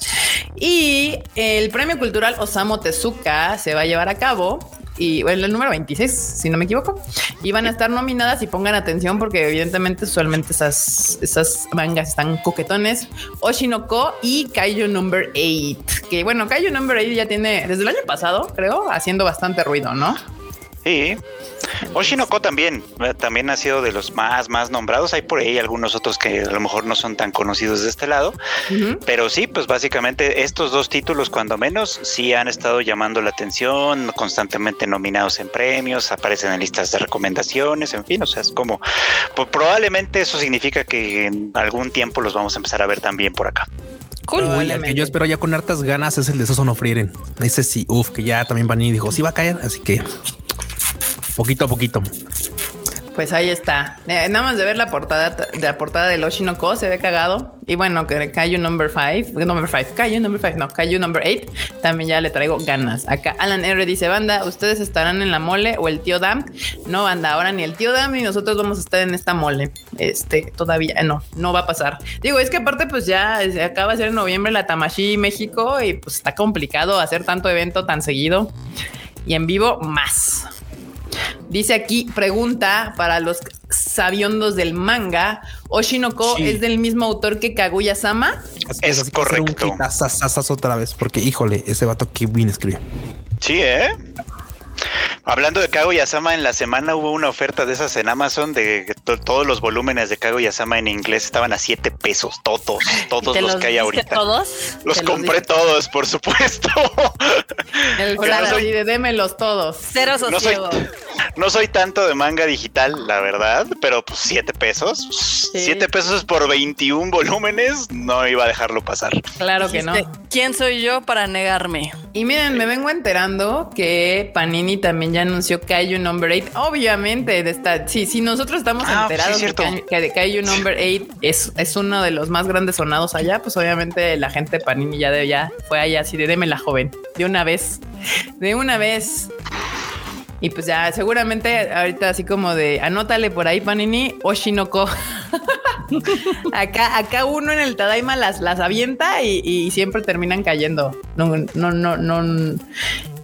Y el premio cultural Osamu Tezuka se va a llevar a cabo. Y bueno, el número 26, si no me equivoco, y van a estar nominadas y pongan atención porque evidentemente usualmente esas, esas mangas están coquetones. Oshinoko y Kaiju Number 8, que bueno, Kaiju Number 8 ya tiene desde el año pasado, creo, haciendo bastante ruido, ¿no? Sí. Oshinoko también, eh, también ha sido de los más, más nombrados. Hay por ahí algunos otros que a lo mejor no son tan conocidos de este lado. Pero sí, pues básicamente estos dos títulos, cuando menos, sí han estado llamando la atención, constantemente nominados en premios, aparecen en listas de recomendaciones, en fin, o sea, es como, pues probablemente eso significa que en algún tiempo los vamos a empezar a ver también por acá. Cool. el que yo espero ya con hartas ganas es el de Soso no frieren. Ese sí, uff, que ya también Panini dijo, sí va a caer, así que poquito a poquito. Pues ahí está. Eh, nada más de ver la portada de la portada de Oshinoko se ve cagado. Y bueno, que Kaiju number 5, number 5, Kaiju number 5, no, Kaiju number 8, también ya le traigo ganas. Acá Alan R dice, banda, ¿ustedes estarán en la mole o el tío Dam? No, banda, ahora ni el tío Dam ni nosotros vamos a estar en esta mole. Este, todavía no, no va a pasar. Digo, es que aparte pues ya se acaba de ser en noviembre la Tamashi México y pues está complicado hacer tanto evento tan seguido. Y en vivo más. Dice aquí, pregunta para los sabiondos del manga, ¿Oshinoko es del mismo autor que Kaguya-sama? Es, correcto. Un otra vez, porque híjole, ese vato que bien escribe. Sí, ¿eh? Hablando de Kago Yasama, en la semana hubo una oferta de esas en Amazon de todos los volúmenes de Kago Yasama en inglés estaban a 7 pesos, todos, todos los, que hay ahorita. ¿Todos? Los compré todos, por supuesto. El de démelos todos. Cero no soy, no soy tanto de manga digital, la verdad, pero pues 7 pesos. 7 pesos por 21 volúmenes, no iba a dejarlo pasar. Claro que no. ¿Quién soy yo para negarme? Y miren, me vengo enterando que Panini también ya anunció Kaiju Number 8. Obviamente, de esta, sí, si nosotros estamos ah, enterados de que, de Kaiju Number 8 es, es uno de los más grandes sonados allá, pues obviamente la gente de Panini ya de ya fue allá así de deme la joven, de una vez, de una vez. Y pues ya, seguramente ahorita así como de anótale por ahí, Panini, Oshinoko. acá, acá uno en el Tadaima las, las avienta y, siempre terminan cayendo. No, no, no, no.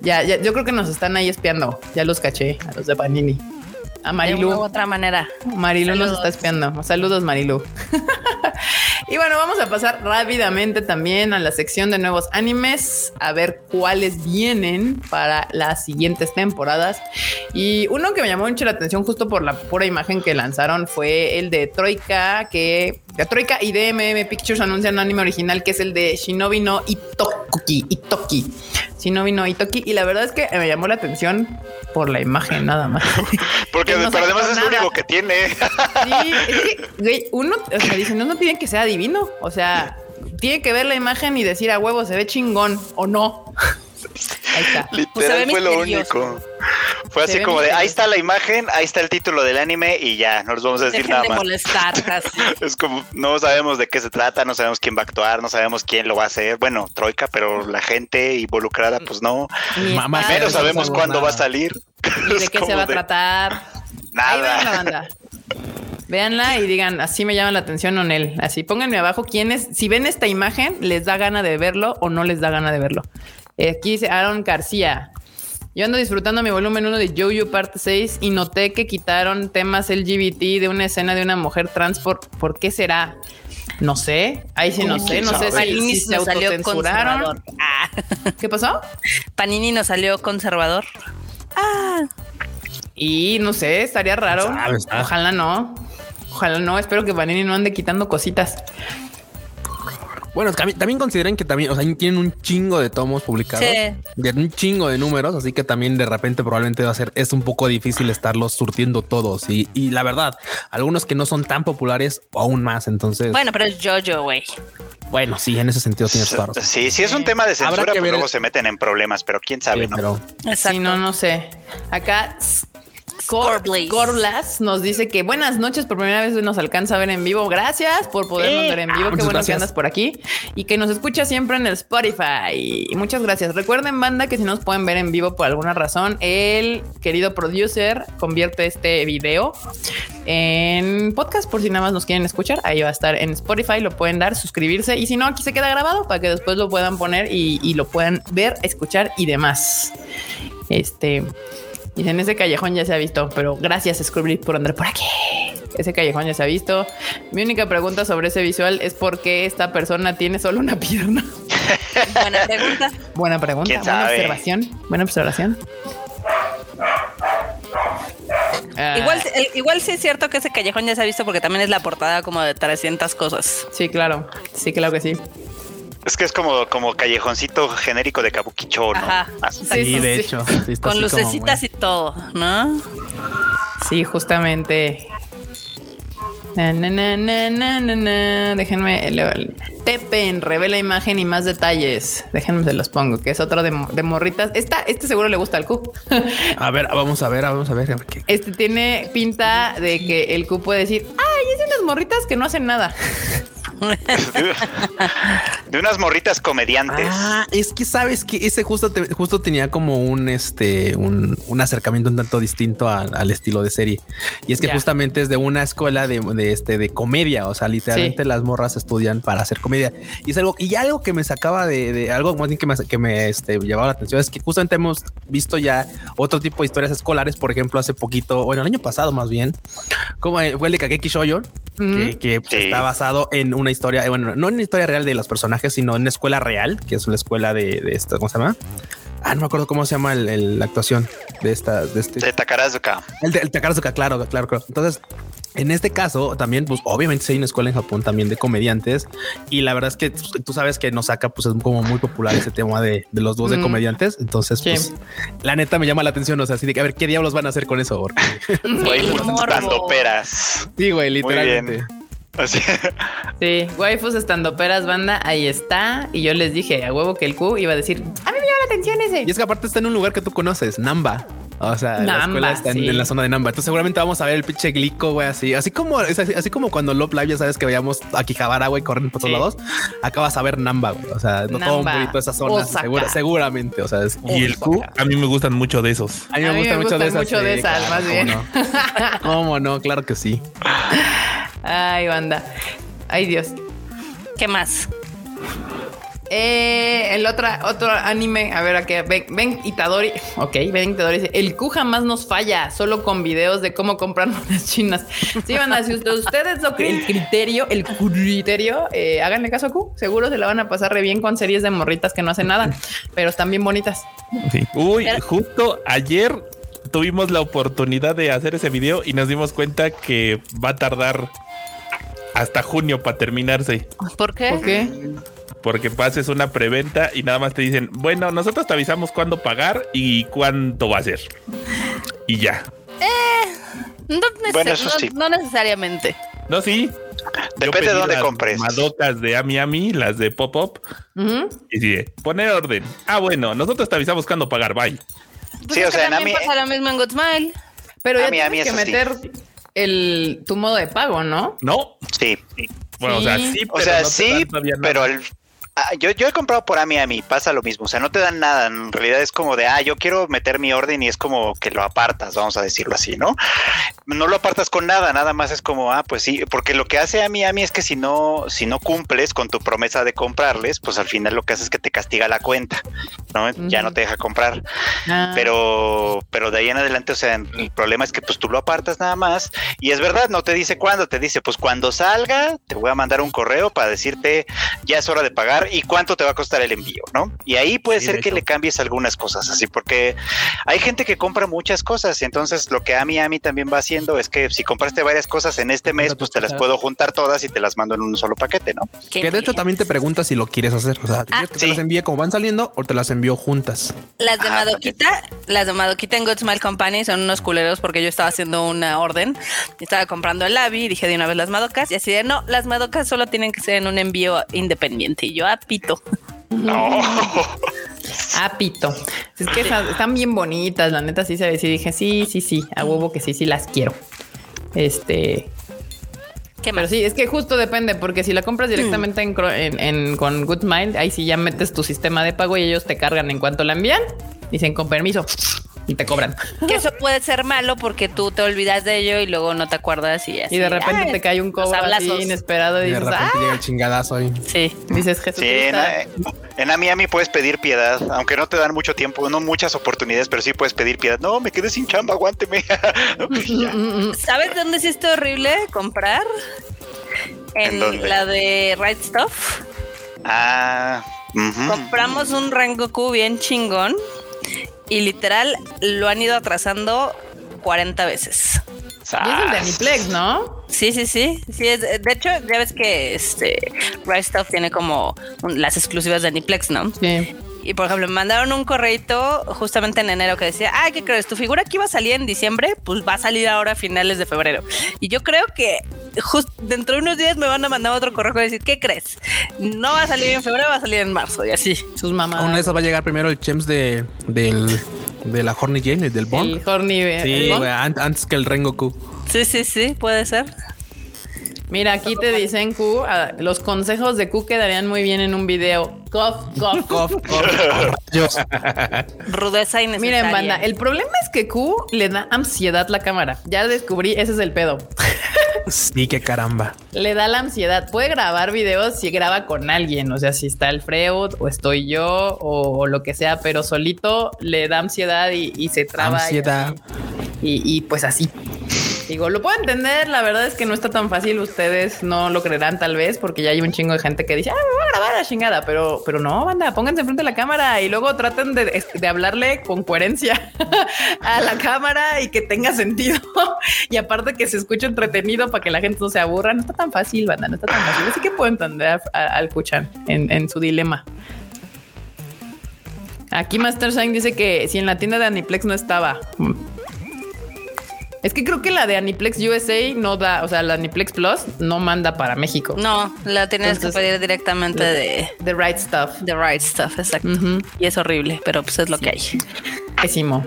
Ya, ya, yo creo que nos están ahí espiando. Ya los caché a los de Panini. A Marilu. De otra manera. Marilu nos está espiando. Saludos, Marilu. y bueno, vamos a pasar rápidamente también a la sección de nuevos animes, a ver cuáles vienen para las siguientes temporadas. Y uno que me llamó mucho la atención justo por la pura imagen que lanzaron fue el de Troika, que la Troika y DMM Pictures anuncian un anime original que es el de Shinobi no Itoki. Itoki. Shinobi no Itoki. Y la verdad es que me llamó la atención por la imagen nada más. Porque pero además es lo único que tiene. Sí, es que, güey, uno, o sea, dice, no, no tiene que ser adivino. O sea, tiene que ver la imagen y decir a huevo, se ve chingón o no. Ahí está. Literal fue lo único. Fue así como de ahí está la imagen, ahí está el título del anime y ya, no nos vamos a decir nada más. molestar, es como no sabemos de qué se trata, no sabemos quién va a actuar, no sabemos quién lo va a hacer. Bueno, Troika, pero la gente involucrada, pues no. Menos sabemos cuándo va a salir. ¿Y de qué se va a tratar? Nada. Ahí la banda. Véanla y digan, así me llama la atención o él. Así pónganme abajo quiénes, si ven esta imagen, les da gana de verlo o no les da gana de verlo. Aquí dice Aaron García. Yo ando disfrutando mi volumen 1 de Jojo parte 6 y noté que quitaron temas LGBT de una escena de una mujer trans. ¿Por, ¿por qué será? No sé. Ahí sí no sé. No sé si, se autocensuraron. Ah. ¿Qué pasó? Panini nos salió conservador. Ah. Y no sé, estaría raro. Ojalá no. Ojalá no. Espero que Panini no ande quitando cositas. Bueno, también, consideren que también, o sea, tienen un chingo de tomos publicados, de un chingo de números, así que también de repente probablemente va a ser, es un poco difícil estarlos surtiendo todos. Y, y la verdad, algunos que no son tan populares, aún más. Entonces, bueno, pero es Jojo, güey. Bueno, sí, en ese sentido tienes razón. Sí, sí es un tema de censura, que pues luego se meten en problemas, pero quién sabe, ¿no? Sí, no, no sé. Acá Corlas nos dice que buenas noches, por primera vez nos alcanza a ver en vivo. Gracias por podernos ver en vivo. Qué bueno que andas por aquí y que nos escucha siempre en el Spotify. Muchas gracias. Recuerden, banda, que si nos pueden ver en vivo por alguna razón, el querido producer convierte este video en podcast por si nada más nos quieren escuchar. Ahí va a estar en Spotify, lo pueden dar, suscribirse y si no, aquí se queda grabado para que después lo puedan poner y, y lo puedan ver, escuchar y demás. Este, y en ese callejón ya se ha visto, pero gracias Scrubby por andar por aquí. Ese callejón ya se ha visto. Mi única pregunta sobre ese visual es por qué esta persona tiene solo una pierna. Buena pregunta. Buena pregunta. Buena observación. Buena observación. Ah. Igual, igual sí es cierto que ese callejón ya se ha visto porque también es la portada como de 300 cosas. Sí, claro. Sí, claro que sí. Es que es como, como callejoncito genérico de Kabukicho, ¿no? Ajá. Sí, de hecho. Con lucecitas y todo, ¿no? Sí, justamente. Na, na, na, Déjenme. Tepen revela imagen y más detalles. Déjenme se los pongo, que es otro de, morritas. Esta, este seguro le gusta al Q. a ver, vamos a ver, vamos a ver. Este tiene pinta de que el Q puede decir, ay, es de unas morritas que no hacen nada. de unas morritas comediantes. Ah, es que sabes que ese justo, justo tenía como un este un, acercamiento un tanto distinto al estilo de serie. Y es que justamente es de una escuela de, este de comedia. O sea, literalmente las morras estudian para hacer comedia. Y es algo, y algo que me sacaba de, algo más bien que me, que me este, llevaba la atención es que justamente hemos visto ya otro tipo de historias escolares. Por ejemplo, hace poquito, bueno, el año pasado más bien, como fue el de Kageki Shoyo, que, está basado en una historia, eh, bueno, no en una historia real de los personajes, sino en una escuela real, que es una escuela de, de esta, ¿cómo se llama? Ah, no me acuerdo cómo se llama la actuación de esta, de este. De Takarazuka. El de Takarazuka, claro, claro, claro. Entonces, en este caso, también, pues obviamente hay una escuela en Japón también de comediantes y la verdad es que tú sabes que nos saca, pues es como muy popular ese tema de, los dos de comediantes. Entonces, pues la neta me llama la atención. O sea, así de que a ver qué diablos van a hacer con eso. Porque... dando peras. Sí, güey, literalmente. Sí, waifus estando peras, banda, ahí está. Y yo les dije a huevo que el Q iba a decir, a mí me llama la atención ese. Y es que aparte está en un lugar que tú conoces, Namba. O sea, la escuela está en, la zona de Namba. Entonces seguramente vamos a ver el pinche glico, güey, así. Así como, así, como cuando Love Live, ya sabes que veíamos a Kijabara, güey, corriendo por todos lados. Acá vas a ver Namba, güey. O sea, no todo un poquito esa zona. seguramente. O sea, es, y el Q, a mí me gustan mucho de esos. A mí me, gustan, mucho de esas. Mucho de esas, más bien. ¿Cómo no? Claro que sí. Ay, banda. Ay, Dios. ¿Qué más? Eh, el otro, otro anime, a ver, aquí, ven, ven Itadori. Ok, ven Itadori dice: El Q jamás nos falla, solo con videos de cómo comprar monedas chinas. Sí, van a si ustedes lo que el criterio, el criterio, eh, háganle caso a Q. Seguro se la van a pasar re bien con series de morritas que no hacen nada, pero están bien bonitas. Uy, justo ayer tuvimos la oportunidad de hacer ese video y nos dimos cuenta que va a tardar hasta junio para terminarse. ¿Por qué? ¿Por qué? Porque pases una preventa y nada más te dicen, bueno, nosotros te avisamos cuándo pagar y cuánto va a ser. Y ya. Eh, no, no, necesariamente. No, sí. Depende de dónde compres. Madocas de Ami Ami, las de Pop Up. Y sigue, poner orden. Ah, bueno, nosotros te avisamos cuándo pagar. Bye. Pues sí, o sea, en Ami. pasa lo mismo en Good Smile. Pero ya tienes que meter el, tu modo de pago, ¿no? No. Sí. Bueno, o sea, sí, pero, o sea, sí, pero el Ah, yo, yo he comprado por Ami Ami, pasa lo mismo, o sea, no te dan nada, en realidad es como de, ah, yo quiero meter mi orden y es como que lo apartas, vamos a decirlo así, ¿no? No lo apartas con nada, nada más es como, ah, pues sí, porque lo que hace Ami Ami es que si no, si no cumples con tu promesa de comprarles, pues al final lo que hace es que te castiga la cuenta, ¿no? Ya no te deja comprar, ah. pero, pero de ahí en adelante, o sea, el problema es que pues tú lo apartas nada más y es verdad, no te dice cuándo, te dice, pues cuando salga, te voy a mandar un correo para decirte, ya es hora de pagar y cuánto te va a costar el envío, ¿no? Y ahí puede ser que le cambies algunas cosas, así porque hay gente que compra muchas cosas y entonces lo que a mí a mí también va haciendo es que si compraste varias cosas en este mes, pues te las puedo juntar todas y te las mando en un solo paquete, ¿no? Que de hecho también te preguntas si lo quieres hacer, o sea, ¿quieres que te las envíe como van saliendo o te las envío juntas? Las de Madoquita, las de Madoquita en Good Smile Company son unos culeros porque yo estaba haciendo una orden, estaba comprando el Labi, dije de una vez las Madocas y así de no, las Madocas solo tienen que ser en un envío independiente y yo ah, Pito. No. Apito. Es que están bien bonitas, la neta sí se ve. Sí dije, sí, sí, sí, a huevo que sí, sí las quiero. Este. ¿Qué más? Pero sí, es que justo depende, porque si la compras directamente en, con Good Mind, ahí sí ya metes tu sistema de pago y ellos te cargan en cuanto la envían. Dicen con permiso y te cobran. Que eso puede ser malo porque tú te olvidas de ello y luego no te acuerdas y así. Y de repente te cae un cobro así inesperado y, de repente ¡Ah! llega el chingadazo ahí. Sí, dices Jesús. Sí, en, en Amiami puedes pedir piedad, aunque no te dan mucho tiempo, no muchas oportunidades, pero sí puedes pedir piedad. No, me quedé sin chamba, aguánteme. Pues ¿Sabes dónde sí está horrible comprar? En, la de Right Stuff. Ah. Compramos un Rangoku bien chingón y literal lo han ido atrasando 40 veces. Y es el de Aniplex, ¿no? Sí, sí, sí. sí es, de hecho, ya ves que este Rise Stuff tiene como las exclusivas de Aniplex, ¿no? Sí. Y por ejemplo, me mandaron un correito justamente en enero que decía, ay, ¿qué crees? ¿Tu figura que iba a salir en diciembre? Pues va a salir ahora a finales de febrero. Y yo creo que justo dentro de unos días me van a mandar otro correo y decir, ¿qué crees? No va a salir en febrero, va a salir en marzo y así. Sus mamás. Una de esas va a llegar primero el Chems de, del, de la Horny Jane, del Bond. El Horny. Sí, antes que el Rengoku. Sí, sí, sí, puede ser. Mira, aquí te dicen Q, los consejos de Q quedarían muy bien en un video. Cof, cof, cof, cof. Rudeza innecesaria. Miren, banda, el problema es que Q le da ansiedad la cámara. Ya descubrí, ese es el pedo. Sí, qué caramba. Le da la ansiedad. Puede grabar videos si graba con alguien, o sea, si está el Freud o estoy yo o, lo que sea, pero solito le da ansiedad y, se traba. Ansiedad. y pues así. Digo, lo puedo entender, la verdad es que no está tan fácil, ustedes no lo creerán tal vez, porque ya hay un chingo de gente que dice, ah, me voy a grabar la chingada, pero, pero no, banda, pónganse enfrente de la cámara y luego traten de, de hablarle con coherencia a la cámara y que tenga sentido. y aparte que se escuche entretenido para que la gente no se aburra, no está tan fácil, banda, no está tan fácil. Así que puedo entender al Kuchan en, su dilema. Aquí Master Sign dice que si en la tienda de Aniplex no estaba. Es que creo que la de Aniplex USA no da, o sea, la Aniplex Plus no manda para México. No, la tienes que pedir directamente de The Right Stuff. The Right Stuff, exacto. Y es horrible, pero pues es lo que hay. Pésimo.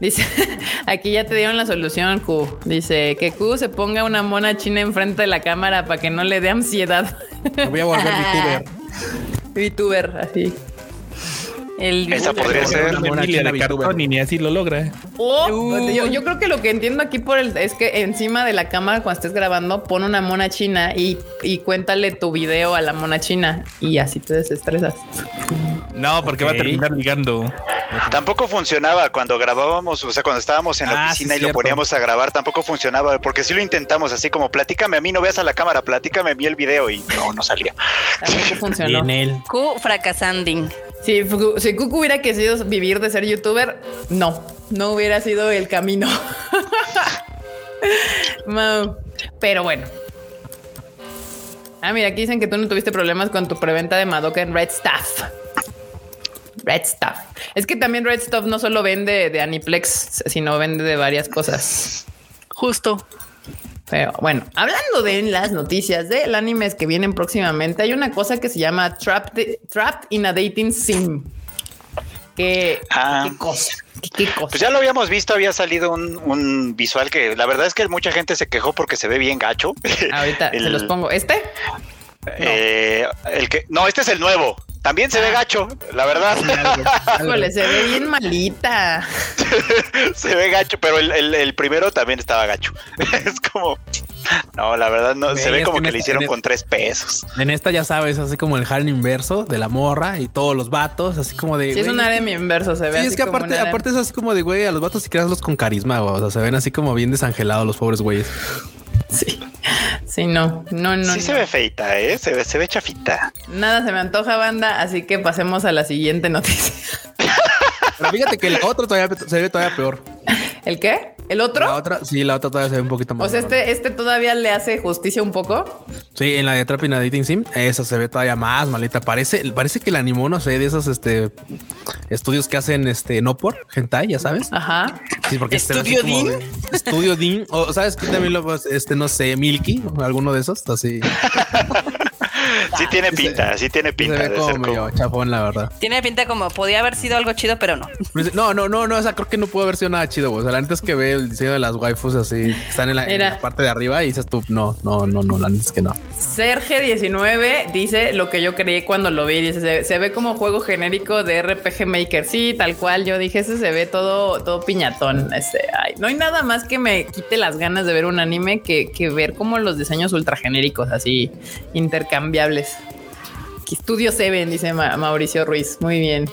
Dice, aquí ya te dieron la solución, Q. Dice que Q se ponga una mona china enfrente de la cámara para que no le dé ansiedad. Me voy a volver VTuber. VTuber, así. Esa podría ser una de cartón y ni así lo logra. Uh. yo, creo que lo que entiendo aquí por el es que encima de la cámara cuando estés grabando pon una mona china y, y cuéntale tu video a la mona china y así te desestresas. No, porque va a terminar ligando. Tampoco funcionaba cuando grabábamos, o sea, cuando estábamos en la ah, oficina y lo poníamos a grabar, tampoco funcionaba, porque si lo intentamos así como platícame a mí, no veas a la cámara, platícame a mí el video y no, no salía. Tampoco funcionó. Q fracasanding. Si, si Cucu hubiera querido vivir de ser youtuber, no, no hubiera sido el camino. Pero bueno. Ah, mira, aquí dicen que tú no tuviste problemas con tu preventa de Madoka en Red Stuff. Red Stuff. Es que también Red Stuff no solo vende de Aniplex, sino vende de varias cosas. Justo. Pero bueno, hablando de las noticias de animes que vienen próximamente, hay una cosa que se llama Trapped, Trapped in a Dating Sim. ¿Qué, ah. ¿Qué, cosa? ¿Qué, cosa? Pues ya lo habíamos visto, había salido un, visual que la verdad es que mucha gente se quejó porque se ve bien gacho. Ahorita se los pongo. ¿Este? Eh, el que no, este es el nuevo. También se ve ah. gacho, la verdad. se ve bien malita. se ve gacho, pero el, primero también estaba gacho. es como. No, la verdad no. se ve como que, le hicieron con tres pesos. En esta ya sabes, así como el Harlem inverso de la morra y todos los vatos, así como de. Sí, es un harem inverso, se ve. Sí, es que aparte, aparte es así como de güey, a los vatos si creaslos con carisma, O sea, se ven así como bien desangelados los pobres güeyes. Sí. Sí, no, no, no. Sí se ve feita, ¿eh? Se ve, se ve chafita. Nada se me antoja, banda, así que pasemos a la siguiente noticia. Pero fíjate que el otro todavía se ve todavía peor. ¿El qué? ¿El otro? La otra, sí, la otra todavía se ve un poquito más. O sea, este, este todavía le hace justicia un poco. Sí, en la de Trap Dating Sim, eso se ve todavía más malita. Parece, parece que la animó, no sé, de esos este estudios que hacen este no por hentai, ya sabes. Ajá. Sí, porque este Estudio Dean. Estudio Dean. O sabes que también lo, este, no sé, Milky, alguno de esos, así. sí tiene pinta, sí tiene pinta. Se ve como chafón, la verdad. Tiene pinta como podía haber sido algo chido, pero no. No, no, no, no. O sea, creo que no pudo haber sido nada chido. O sea, la neta es que ve el diseño de las waifus así, están en la, parte de arriba y dices tú, no, no, no, no, la neta es que no. Serge19 dice lo que yo creí cuando lo vi. Dice, se, ve como juego genérico de RPG Maker. Sí, tal cual. Yo dije, ese se ve todo, todo piñatón. Este, no hay nada más que me quite las ganas de ver un anime que, que ver como los diseños ultra genéricos, así intercambiables. Estudio Seven, dice Mauricio Ruiz. Muy bien.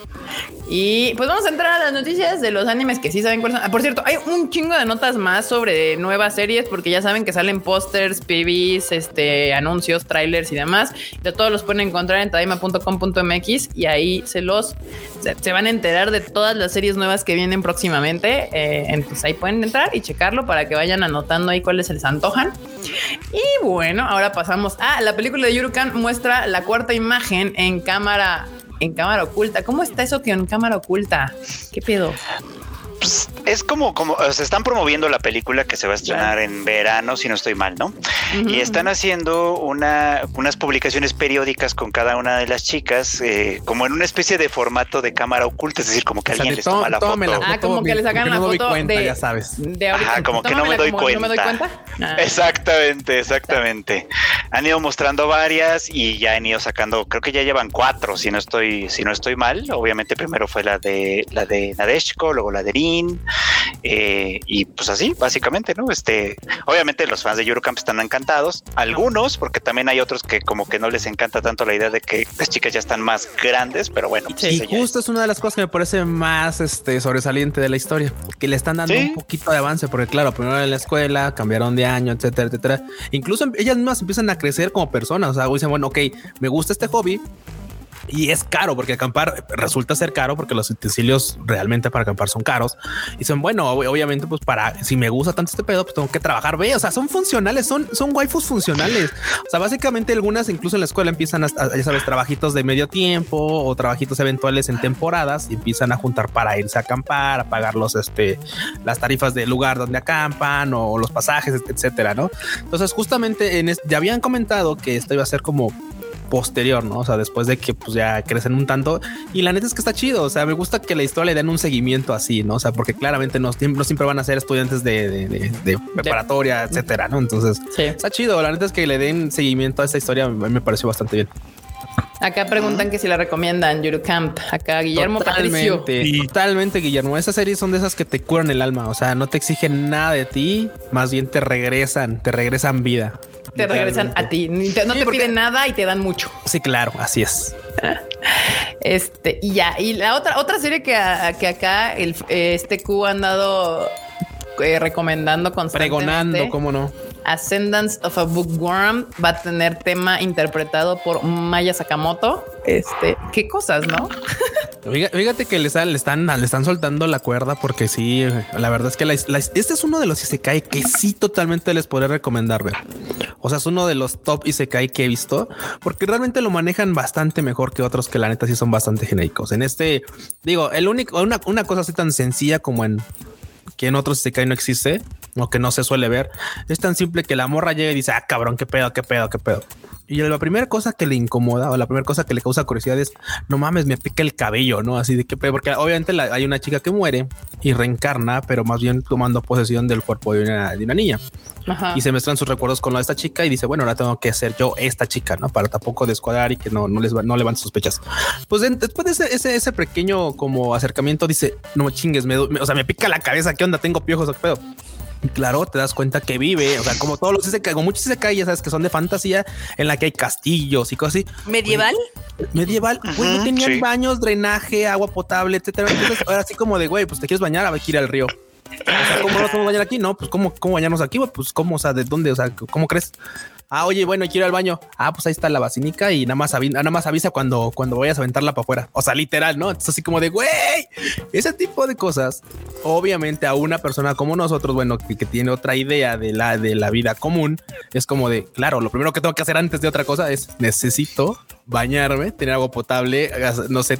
Y pues vamos a entrar a las noticias de los animes que sí saben cuáles son. Ah, por cierto, hay un chingo de notas más sobre nuevas series porque ya saben que salen pósters, PVs, este, anuncios, trailers y demás. De todos los pueden encontrar en tadaima.com.mx y ahí se los se, van a enterar de todas las series nuevas que vienen próximamente. Eh, entonces ahí pueden entrar y checarlo para que vayan anotando ahí cuáles se les antojan. Y bueno, ahora pasamos a la película de Yurukan muestra la cuarta imagen en cámara en cámara oculta. ¿Cómo está eso que en cámara oculta? ¿Qué pedo? Pues, es como, como se están promoviendo la película que se va a estrenar en verano, si no estoy mal, ¿no? y están haciendo una, unas publicaciones periódicas con cada una de las chicas, eh, como en una especie de formato de cámara oculta, es decir, como que alguien les toma la foto. Ah, como que le sacan la foto cuenta, de, ya sabes. Ajá, como que no me doy cuenta. No me doy cuenta. Exactamente, exactamente. Han ido mostrando varias y ya han ido sacando, creo que ya llevan cuatro, si no estoy, si no estoy mal. Obviamente primero fue la de la de Nadeshko, luego la de Rin, eh, y pues así, básicamente, ¿no? Este, obviamente los fans de Eurocamp están encantados, algunos, porque también hay otros que como que no les encanta tanto la idea de que las chicas ya están más grandes, pero bueno. Pues y justo es una de las cosas que me parece más este, sobresaliente de la historia, que le están dando un poquito de avance, porque claro, primero en la escuela, cambiaron de año, etcétera, etcétera. Incluso ellas mismas empiezan a crecer como personas, o sea, dicen, bueno, ok, me gusta este hobby, y es caro porque acampar resulta ser caro porque los utensilios realmente para acampar son caros. Y son bueno, obviamente, pues para si me gusta tanto este pedo, pues tengo que trabajar. Ve, o sea, son funcionales, son, son waifus funcionales. O sea, básicamente algunas incluso en la escuela empiezan a, ya sabes, trabajitos de medio tiempo o trabajitos eventuales en temporadas y empiezan a juntar para irse a acampar, a pagar los, este, las tarifas del lugar donde acampan o los pasajes, etcétera, no? Entonces, justamente en ya habían comentado que esto iba a ser como posterior, ¿no? O sea, después de que pues ya crecen un tanto. Y la neta es que está chido. O sea, me gusta que la historia le den un seguimiento así, ¿no? O sea, porque claramente no, siempre van a ser estudiantes de, preparatoria, etcétera, ¿no? Entonces está chido. La neta es que le den seguimiento a esta historia me pareció bastante bien. Acá preguntan que si la recomiendan Yuru Camp. Acá Guillermo Totalmente, totalmente Guillermo. Esas series son de esas que te curan el alma. O sea, no te exigen nada de ti, más bien te regresan, te regresan vida te regresan a ti. No te piden nada y te dan mucho. Sí, claro, así es. Este, y ya, y la otra, otra serie que, que acá el, este Q han dado eh, recomendando constantemente. Pregonando, cómo no. Ascendance of a Bookworm va a tener tema interpretado por Maya Sakamoto. Este, qué cosas, ¿no? Fíjate que le están, le están, soltando la cuerda porque sí, la verdad es que este es uno de los Isekai que sí totalmente les podría recomendar ver. O sea, es uno de los top Isekai que he visto porque realmente lo manejan bastante mejor que otros que la neta sí son bastante genéricos. En este, digo, el único, una, una cosa así tan sencilla como en que en otros Isekai no existe o que no se suele ver. Es tan simple que la morra llega y dice, ah, cabrón, qué pedo, qué pedo, qué pedo. Y la primera cosa que le incomoda o la primera cosa que le causa curiosidad es, no mames, me pica el cabello, ¿no? Así de que, porque obviamente hay una chica que muere y reencarna, pero más bien tomando posesión del cuerpo de una, niña. Y se mezclan sus recuerdos con la de esta chica y dice, bueno, ahora tengo que ser yo esta chica, ¿no? Para tampoco descuadrar y que no, no les no levante sospechas. Pues después de ese, ese, pequeño como acercamiento dice, no chingues, me, o sea, me pica la cabeza, ¿qué onda? Tengo piojos, ¿qué pedo? Claro, te das cuenta que vive, o sea, como todos los cae, como muchos cae, ya sabes que son de fantasía, en la que hay castillos y cosas así. ¿Medieval? medieval, güey, no tenían baños, drenaje, agua potable, etcétera. Entonces, ahora así como de, güey, pues te quieres bañar, a ver, ir al río. O sea, ¿Cómo nos podemos bañar aquí? No, pues ¿cómo, cómo bañarnos aquí? Pues ¿cómo? O sea, ¿de dónde? O sea, ¿cómo crees? Ah, oye, bueno, quiero ir al baño. Ah, pues ahí está la basílica y nada más, nada más avisa cuando, cuando vayas a aventarla para afuera. O sea, literal, ¿no? Entonces, así como de güey, ese tipo de cosas. Obviamente, a una persona como nosotros, bueno, que, tiene otra idea de la, de la vida común, es como de claro, lo primero que tengo que hacer antes de otra cosa es necesito bañarme, tener agua potable, no sé,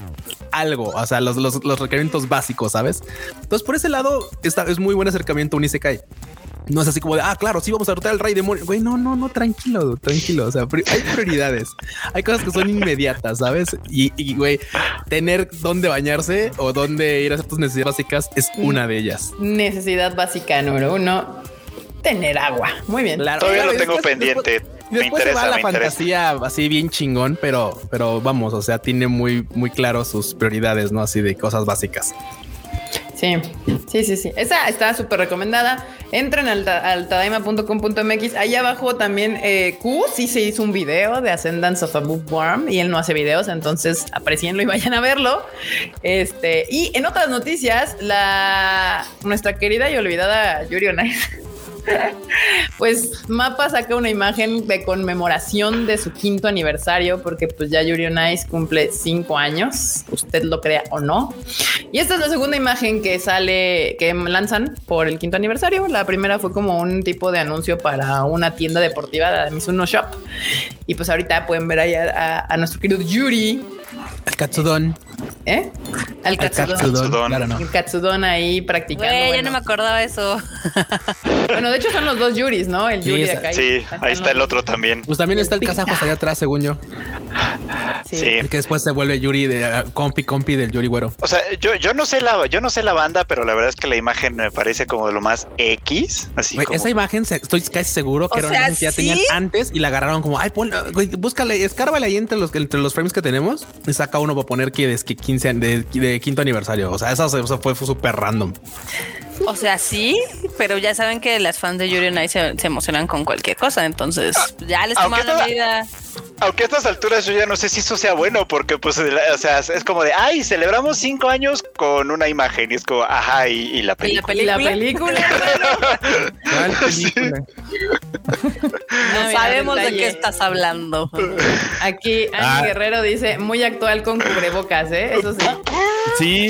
algo, o sea, los, los, los requerimientos básicos, ¿sabes? Entonces, por ese lado, esta es muy buen acercamiento a un Isekai. No es así como de, ah, claro, sí vamos a derrotar al rey demonio. Güey, no, no, no, tranquilo, tranquilo. O sea, hay prioridades. Hay cosas que son inmediatas, ¿sabes? Y, güey, tener dónde bañarse o dónde ir a hacer tus necesidades básicas es una de ellas. Necesidad básica número uno, tener agua. Muy bien. Todavía lo tengo pendiente. me interesa, va la fantasía así bien chingón, pero, pero vamos, o sea, tiene muy, muy claro sus prioridades, ¿no? Así de cosas básicas. Sí, sí, sí, sí. Esa está súper recomendada. Entren al, al tadaima.com.mx. Ahí abajo también eh, Q sí se hizo un video de Ascendance of a Bookworm y él no hace videos, entonces aprecienlo y vayan a verlo. Este, y en otras noticias, la nuestra querida y olvidada Yuri Onai pues Mapa saca una imagen de conmemoración de su quinto aniversario, porque pues ya Yuri on cumple cinco años, usted lo crea o no. Y esta es la segunda imagen que sale, que lanzan por el quinto aniversario. La primera fue como un tipo de anuncio para una tienda deportiva de Mizuno Shop. Y pues ahorita pueden ver ahí a, nuestro querido Yuri. El Katsudon. ¿Eh? Al Katsudon. El Katsudon ahí practicando. Güey, ya no me acordaba eso. bueno, de hecho son los dos Yuris, ¿no? El Yuri sí, acá. Sí, ahí está el otro también. Pues también está el kazajo allá atrás, según yo. Sí. Que después se vuelve Yuri de uh, compi compi del Yuri güero. O sea, yo, yo no sé la yo no sé la banda, pero la verdad es que la imagen me parece como de lo más X. Así como... Esa imagen estoy casi seguro que era una imagen que ya tenían antes y la agarraron como ay, pon, búscale, escárvale ahí entre los, entre los frames que tenemos y saca uno para poner que es que 15 de, quinto aniversario. O sea, eso, fue súper random. O sea, sí, pero ya saben que las fans de Yuri on se, se emocionan con cualquier cosa, entonces ya les tomaron la medida. Aunque a estas alturas yo ya no sé si eso sea bueno, porque pues, o sea, es como de, ay, celebramos cinco años con una imagen y es como, ajá, y, la película. ¿Y la película? ¿Cuál película? no sabemos de qué estás hablando. Aquí Ángel ah. Guerrero dice, muy actual con cubrebocas, ¿eh? Eso sí. Sí,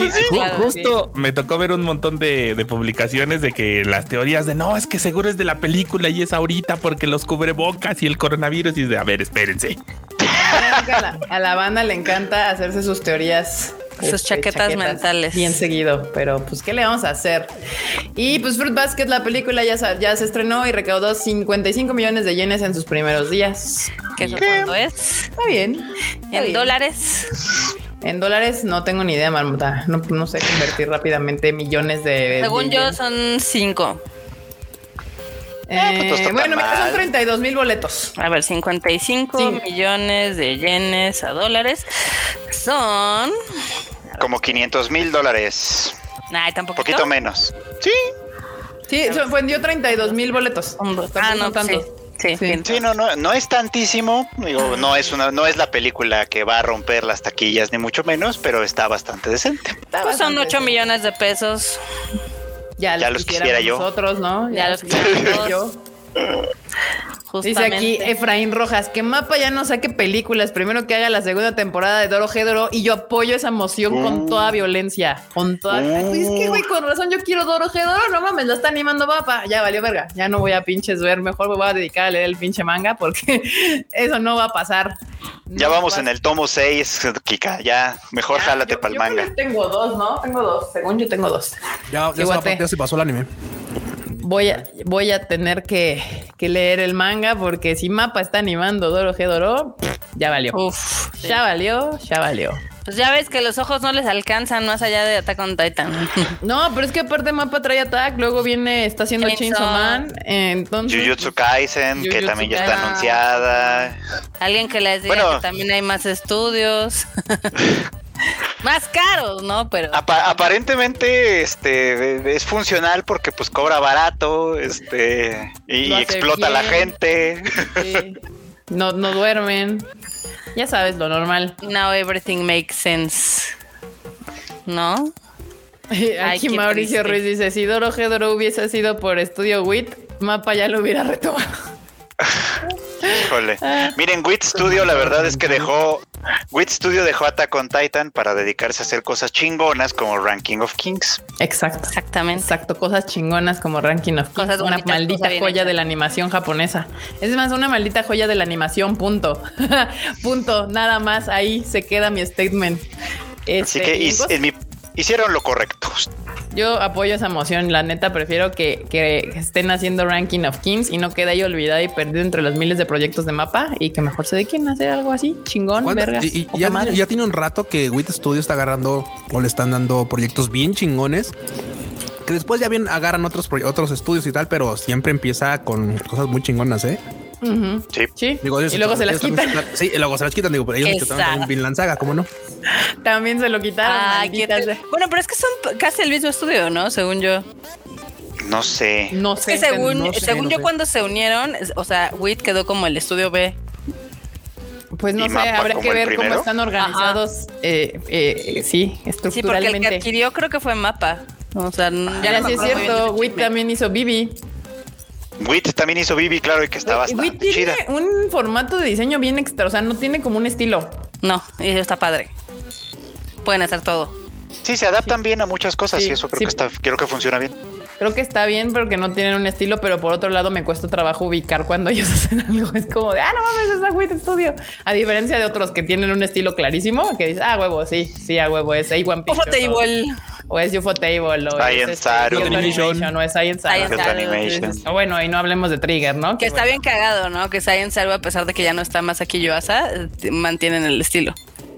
justo me tocó ver un montón de, de, publicaciones de que las teorías de no, es que seguro es de la película y es ahorita porque los cubrebocas y el coronavirus y de, a ver, espérense. A la, banda le encanta hacerse sus teorías sus este, chaquetas, mentales. Bien seguido, pero pues, ¿qué le vamos a hacer? Y pues Fruit Basket, la película ya, ya se estrenó y recaudó 55 millones de yenes en sus primeros días. ¿Qué cuánto es? Está bien. ¿En dólares? En dólares no tengo ni idea, marmota. No, no sé convertir rápidamente millones de. Según yo, son 5. Eh, pues bueno, son 32 mil boletos. A ver, 55 millones de yenes a dólares son. Como 500 mil dólares. Ay, tampoco. Poquito menos. Sí. Sí, vendió 32 mil boletos. Ah, no, tanto. Sí. Sí, no, no, no es tantísimo. Digo, no es una, no es la película que va a romper las taquillas, ni mucho menos, pero está bastante decente. Pues son 8 millones de pesos. Ya, los, quisiera yo. Nosotros, ¿no? Ya, los quisiera yo. Dice aquí Efraín Rojas que Mapa ya no saque películas, primero que haga la segunda temporada de Doro Gedoro y yo apoyo esa moción con uh. toda violencia, con toda. es que güey, con razón yo quiero Doro Gedoro, no mames, lo está animando Mapa, ya valió verga, ya no voy a pinches ver, mejor me voy a dedicar a leer el pinche manga porque eso no va a pasar. ya vamos en el tomo 6, Kika, ya mejor jálate para el manga. Tengo dos, ¿no? Tengo dos, según yo tengo dos. Ya, ya, se pasó el anime voy a, voy a tener que, leer el manga porque si Mapa está animando Doro G Doro, ya valió. Uf, ya valió, ya valió. Pues ya ves que los ojos no les alcanzan más allá de Attack on Titan. No, pero es que aparte Mapa trae Attack, luego viene, está haciendo Chainsaw Man, entonces... Jujutsu Kaisen, que también ya está anunciada. Alguien que les diga que también hay más estudios. Más caros, ¿no? Pero aparentemente este es funcional porque pues cobra barato, este y explota a la gente. No, no duermen. Ya sabes lo normal. Now everything makes sense. ¿No? Aquí Mauricio Ruiz dice, si Doro Gedoro hubiese sido por Estudio WIT, Mapa ya lo hubiera retomado. Híjole. Miren, Wit Studio, la verdad es que dejó. Wit Studio dejó Attack on Titan para dedicarse a hacer cosas chingonas como Ranking of Kings. Exacto. Exactamente. Exacto, cosas chingonas como Ranking of Kings. Cosas una maldita joya de la animación japonesa. Es más, una maldita joya de la animación, punto. punto. Nada más ahí se queda mi statement. Así que este, hicieron lo correcto. Yo apoyo esa moción, la neta prefiero que, estén haciendo Ranking of Kings y no quede ahí olvidada y perdida entre los miles de proyectos de mapa y que mejor se dediquen a hacer algo así, chingón, vergas. Y, ya, tiene un rato que WIT Studio está agarrando o le están dando proyectos bien chingones que después ya bien agarran otros, otros estudios y tal, pero siempre empieza con cosas muy chingonas, ¿eh? Sí. sí. y luego se las quitan. sí, y luego se las quitan. Digo, pero ellos que también Vinland Saga, ¿cómo no? También se lo quitaron. Ah, bueno, pero es que son casi el mismo estudio, ¿no? Según yo. No sé. No sé. Es que según, según yo, cuando se unieron, o sea, WIT quedó como el estudio B. Pues no sé, habrá que ver cómo están organizados. Eh, eh, sí, estructuralmente. Sí, porque el que adquirió creo que fue Mapa. O sea, ya sí es cierto. WIT también hizo Bibi. WIT también hizo Bibi, claro, y que está bastante WIT tiene un formato de diseño bien extra, o sea, no tiene como un estilo. No, y está padre. Pueden hacer todo. Sí, se adaptan bien a muchas cosas y eso creo que está, creo que funciona bien. Creo que está bien porque no tienen un estilo, pero por otro lado me cuesta trabajo ubicar cuando ellos hacen algo. Es como de, ah, no mames, es Wit Studio. A diferencia de otros que tienen un estilo clarísimo, que dices, ah, huevo, sí, sí, a huevo, es A1 Table. O es UFO Table, o Science es Animation. Animation, o es Science, Science Animation. O bueno, y no hablemos de Trigger, ¿no? Que, está bien cagado, ¿no? Que Science Algo, a pesar de que ya no está más aquí Yoasa, mantienen el estilo.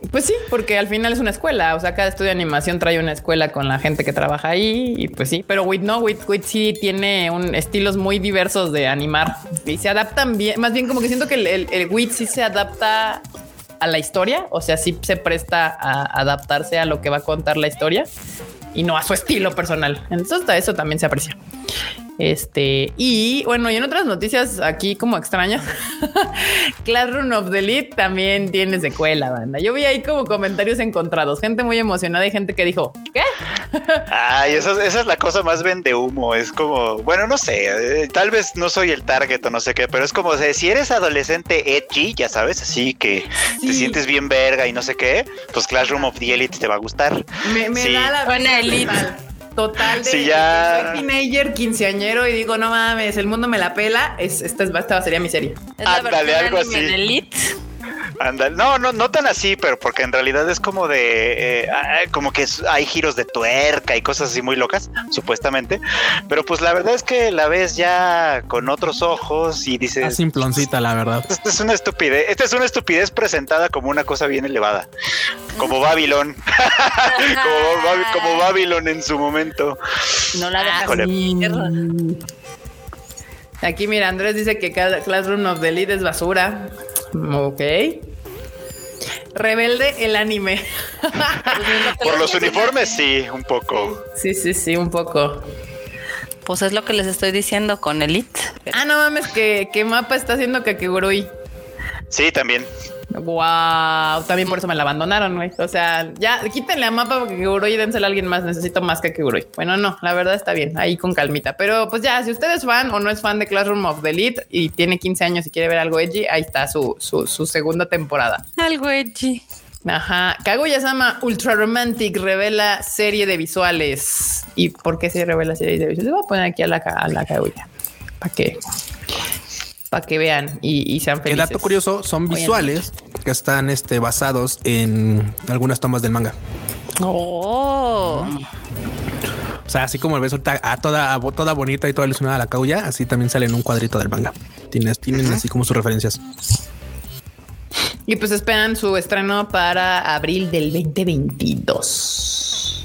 Pues sí, porque al final es una escuela. O sea, cada estudio de animación trae una escuela con la gente que trabaja ahí. Y pues sí, pero Wit no, Wit, sí tiene un estilos muy diversos de animar y se adaptan bien. Más bien, como que siento que el, el, Wit sí se adapta a la historia. O sea, sí se presta a adaptarse a lo que va a contar la historia y no a su estilo personal. Entonces, eso también se aprecia. Este, y bueno, y en otras noticias aquí como extrañas, Classroom of the Elite también tiene secuela, banda. Yo vi ahí como comentarios encontrados, gente muy emocionada y gente que dijo, ¿qué? Ay, esa, es la cosa más vende humo. Es como, bueno, no sé, eh, tal vez no soy el target o no sé qué, pero es como si eres adolescente edgy, ya sabes, así que te sientes bien verga y no sé qué, pues Classroom of the Elite te va a gustar. Me, da la buena Elite total de, si ya... soy teenager, quinceañero y digo, no mames, el mundo me la pela, es, esta, esta sería mi serie. Es Ándale, algo así. Elite. No, no, no tan así, pero porque en realidad es como de, eh, ah, como que hay giros de tuerca y cosas así muy locas, supuestamente. Pero pues la verdad es que la ves ya con otros ojos y dices. Es simploncita, la verdad. Esta es una estupidez. Esta es una estupidez presentada como una cosa bien elevada, como Babilón, como, Babilón en su momento. No la dejas. Aquí mira, Andrés dice que cada Classroom of the Elite es basura. Ok. Rebelde el anime. Por los uniformes, sí, un poco. Sí, sí, sí, un poco. Pues es lo que les estoy diciendo con Elite. Ah, no mames, que, que mapa está haciendo Kakegurui. Sí, también. Wow, también por eso me la abandonaron, güey. O sea, ya quítenle a mapa porque Keguroi y dénsela a alguien más. Necesito más que Keguroi. Bueno, no, la verdad está bien, ahí con calmita. Pero pues ya, si usted es fan o no es fan de Classroom of the Elite y tiene 15 años y quiere ver algo edgy, ahí está su, su, segunda temporada. Algo edgy. Ajá. Kaguya-sama Ultra Romantic revela serie de visuales. ¿Y por qué se revela serie de visuales? Le voy a poner aquí a la, a la Kaguya. ¿Para qué? Para que vean y, sean felices. El dato curioso son visuales que están este, basados en algunas tomas del manga. Oh. O sea, así como el ves ahorita a toda, toda bonita y toda ilusionada la caulla, así también sale en un cuadrito del manga. Tienes, tienen así como sus referencias. Y pues esperan su estreno para abril del 2022.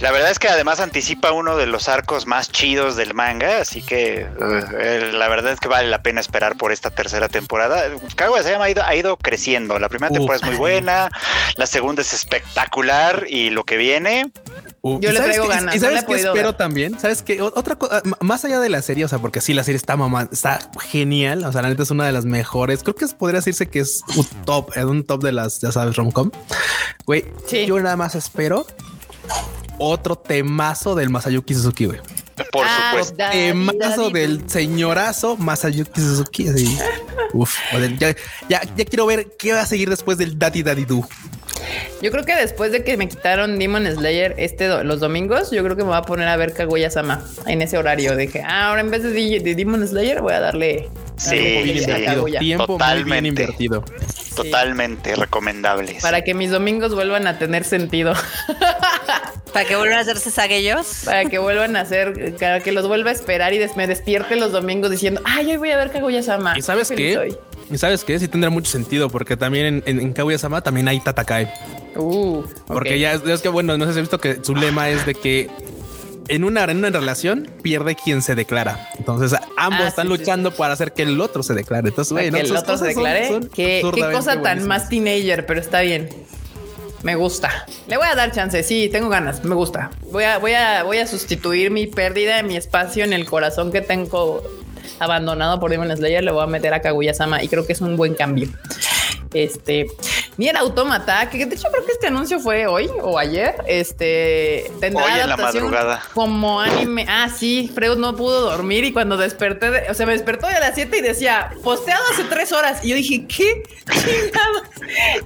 La verdad es que además anticipa uno de los arcos más chidos del manga, así que eh, la verdad es que vale la pena esperar por esta tercera temporada. Kaguya se ha ido, ha ido creciendo. La primera temporada es muy buena, la segunda es espectacular y lo que viene. Yo le traigo ganas. Y sabes que espero también. Sabes que otra cosa más allá de la serie, o sea, porque sí, la serie está mamá, está genial. O sea, la neta es una de las mejores. Creo que podría decirse que es un top, un top de las, ya sabes, romcom. Güey, yo nada más espero otro temazo del Masayuki Suzuki, güey. Por ah, supuesto. Temazo del señorazo Masayuki Suzuki. Uf, ya, ya, quiero ver qué va a seguir después del Daddy Daddy Do. Yo creo que después de que me quitaron Demon Slayer este los domingos, yo creo que me voy a poner a ver Kaguya Sama en ese horario. Dije, ah, ahora en vez de, de Demon Slayer voy a darle Sí, tiempo totalmente, bien invertido. Totalmente recomendable. Para que mis domingos vuelvan a tener sentido. Para que vuelvan a hacerse saguellos. Para que vuelvan a hacer, para que los vuelva a esperar y me despierte los domingos diciendo, ay, hoy voy a ver Kaguya-sama. ¿Y sabes qué? ¿Y sabes qué? Sí tendrá mucho sentido porque también en, en, Kaguya-sama también hay Tatakae. Uh, porque ya es que, bueno, no sé si has visto que su lema es de que en una, en una relación pierde quien se declara. Entonces ambos ah, están luchando para hacer que el otro se declare. Entonces, que el otro se declare. ¿Qué, cosa tan más teenager, pero está bien. Me gusta. Le voy a dar chance. Sí, tengo ganas. Me gusta. Voy a, voy a, voy a sustituir mi pérdida de mi espacio en el corazón que tengo abandonado por Demon Slayer. Le voy a meter a Kaguya Sama y creo que es un buen cambio. Este, ni era Autómata, que de hecho creo que este anuncio fue hoy o ayer. Este tendrá hoy en la madrugada como anime. Ah, sí, Freud no pudo dormir y cuando desperté, o sea, me despertó de las 7 y decía posteado hace tres horas. Y yo dije, ¿qué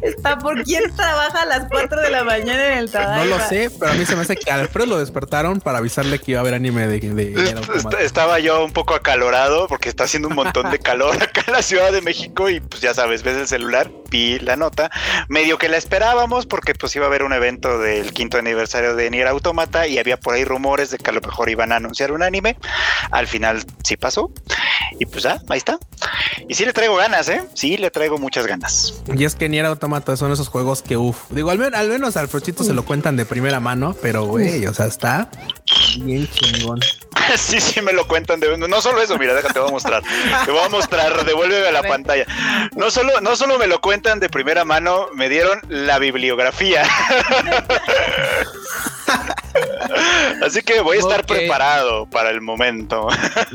está por quién trabaja a las 4 de la mañana en el trabajo? No lo sé, pero a mí se me hace que Alfredo lo despertaron para avisarle que iba a haber anime de, de, Estaba yo un poco acalorado porque está haciendo un montón de calor acá en la Ciudad de México y pues ya sabes, ves el celular, vi la nota, medio que la esperábamos porque pues iba a haber un evento del quinto aniversario de Nier Automata y había por ahí rumores de que a lo mejor iban a anunciar un anime. Al final sí pasó y pues ya, ahí está. Y sí le traigo ganas, ¿eh? Sí le traigo muchas ganas. Y es que Nier Automata son esos juegos que, uff, digo, al, menos al Frochito se lo cuentan de primera mano, pero güey, o sea, está bien chingón. sí, sí, me lo cuentan. De, no solo eso, mira, déjate, te voy a mostrar. Te voy a mostrar, devuélveme a la pantalla. No solo, no solo me lo cuentan de primera mano, me dieron la bibliografía. Así que voy a estar preparado para el momento.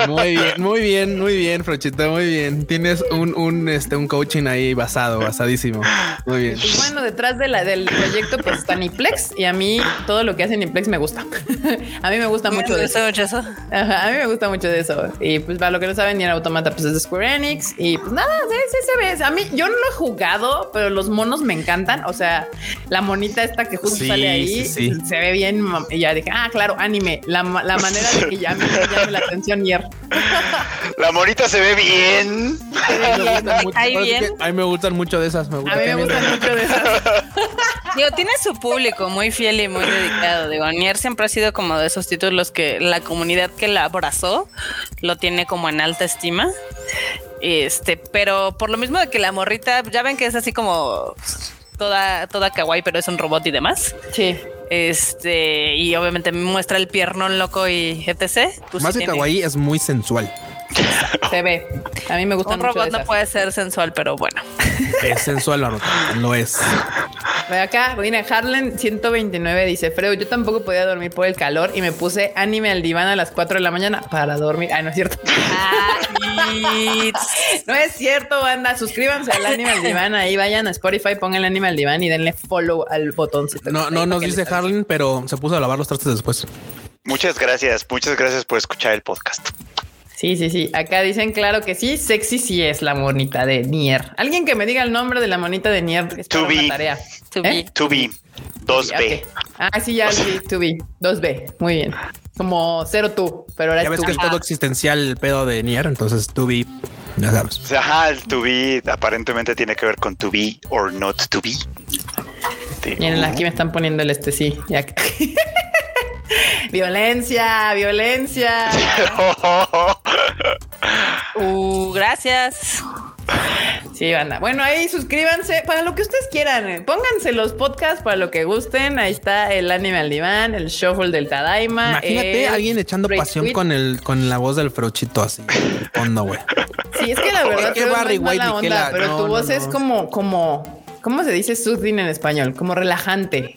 Muy bien, muy bien, muy bien, Frochita, muy bien. Tienes un, un, este, un coaching ahí basado, basadísimo. Muy bien. Pues bueno, detrás de la, del proyecto pues está Niplex y a mí todo lo que hace Niplex me gusta. a mí me gusta mucho de eso. eso. a mí me gusta mucho de eso. Y pues para lo que no saben, ni el automata pues es de Square Enix y pues nada, sí, sí se ve. A mí yo no lo he jugado, pero los monos me encantan. O sea, la monita esta que justo sale ahí se ve bien y ya dije, ah, claro, anime. La, la manera de que ya me llame la atención Nier. La monita se ve bien. A mí me gustan mucho de esas. a mí me gustan mucho de esas. Digo, tiene su público muy fiel y muy dedicado. Digo, Nier siempre ha sido como de esos títulos que la comunidad que la abrazó lo tiene como en alta estima. Este, pero por lo mismo de que la morrita, ya ven que es así como toda, toda kawaii, pero es un robot y demás. Sí. Este, y obviamente me muestra el piernón loco y etc. Pues Más de kawaii es muy sensual. Se ve. A mí me gusta Un robot no puede ser sensual, pero bueno. Es sensual, no, no es. Ve acá, viene Harlan 129 dice, Freo, yo tampoco podía dormir por el calor y me puse anime al diván a las 4 de la mañana para dormir. Ay, no es cierto. no es cierto, banda. Suscríbanse al anime al diván. Ahí vayan a Spotify, pongan el anime al diván y denle follow al botón. No, no nos dice Harlan, pero se puso a lavar los trastes después. Muchas gracias, muchas gracias por escuchar el podcast. Sí, sí, sí. Acá dicen claro que sí. Sexy sí es la monita de Nier. Alguien que me diga el nombre de la monita de Nier. Es to be. tarea. To be. ¿Eh? To be. 2B. Ah, sí, ya sí, to be. 2B. Muy bien. Como cero tú, pero ahora ya ves que es todo existencial el pedo de Nier, entonces to be. Ya sabes. O sea, ajá, el to be aparentemente tiene que ver con to be or not to be. Miren, aquí me están poniendo el este sí. Ya. violencia, violencia. uh, gracias. Sí, banda. Bueno, ahí suscríbanse para lo que ustedes quieran. Eh. Pónganse los podcasts para lo que gusten. Ahí está el anime al diván, el shuffle del Tadaima. Imagínate a alguien echando pasión con el con la voz del frochito así. Fondo, güey. Sí, es que la verdad que es mala onda, pero tu voz es como, como, ¿cómo se dice soothing en español? Como relajante.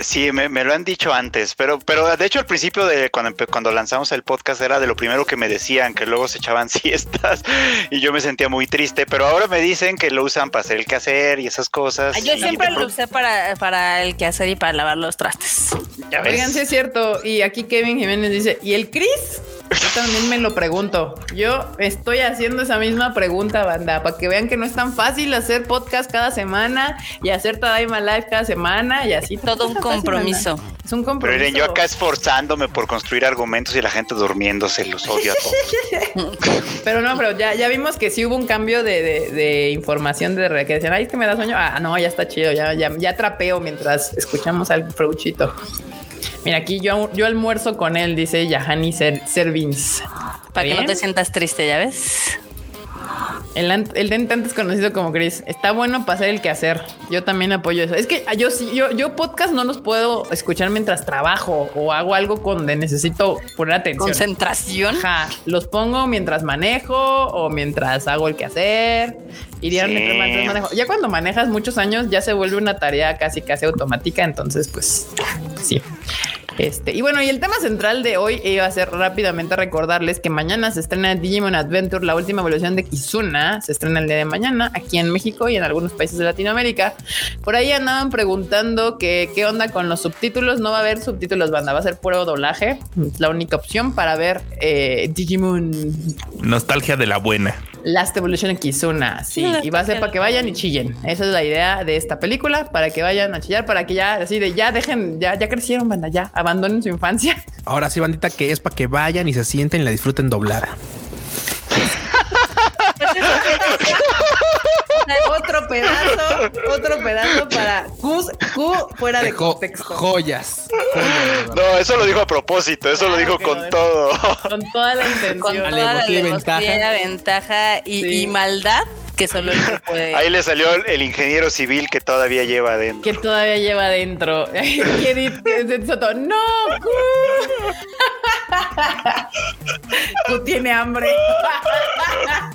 Sí, me, lo han dicho antes, pero, pero de hecho al principio de cuando, cuando lanzamos el podcast era de lo primero que me decían, que luego se echaban siestas y yo me sentía muy triste, pero ahora me dicen que lo usan para hacer el quehacer y esas cosas. Yo siempre lo usé para, para el quehacer y para lavar los trastes. Ya Oigan, sí es cierto. Y aquí Kevin Jiménez dice, ¿y el Chris? Yo también me lo pregunto. Yo estoy haciendo esa misma pregunta, banda, para que vean que no es tan fácil hacer podcast cada semana y hacer Tadaima Live cada semana y así. Todo un compromiso. Es un compromiso. Pero miren, yo acá esforzándome por construir argumentos y la gente durmiéndose, los odio a todos. pero no, pero ya, ya vimos que sí hubo un cambio de, información de que decían, ay, es que me da sueño. Ah, no, ya está chido, ya, ya, ya trapeo mientras escuchamos al Frouchito. Mira, aquí yo, yo almuerzo con él, dice Yahani Servins. Para que no te sientas triste, ¿ya ves? El, el dente antes conocido como Chris. Está bueno hacer el quehacer. Yo también apoyo eso. Es que yo yo, yo podcast no los puedo escuchar mientras trabajo o hago algo donde necesito poner atención. Concentración. Ajá. Los pongo mientras manejo o mientras hago el quehacer. Irían mientras manejo. Ya cuando manejas muchos años ya se vuelve una tarea casi casi automática. Entonces, pues sí. Este, y bueno, y el tema central de hoy iba a ser rápidamente recordarles que mañana se estrena Digimon Adventure, la última evolución de Kizuna. Se estrena el día de mañana aquí en México y en algunos países de Latinoamérica. Por ahí andaban preguntando que qué onda con los subtítulos. No va a haber subtítulos, banda, va a ser puro doblaje. Es la única opción para ver eh, Digimon. Nostalgia de la buena. Last Evolution en Kizuna, sí, y va a ser para que vayan y chillen. Esa es la idea de esta película, para que vayan a chillar, para que ya, así de ya dejen, ya, ya crecieron, banda, ya abandonen su infancia. Ahora sí, bandita, que es para que vayan y se sienten y la disfruten doblada. otro pedazo, otro pedazo para Q, Q fuera de contexto. Joyas. No, eso lo dijo a propósito, eso lo dijo con todo. Con toda la intención. Con toda la ventaja, ventaja y, y maldad que solo él puede. Ahí le salió el ingeniero civil que todavía lleva adentro. Que todavía lleva adentro. no, Tú tienes hambre.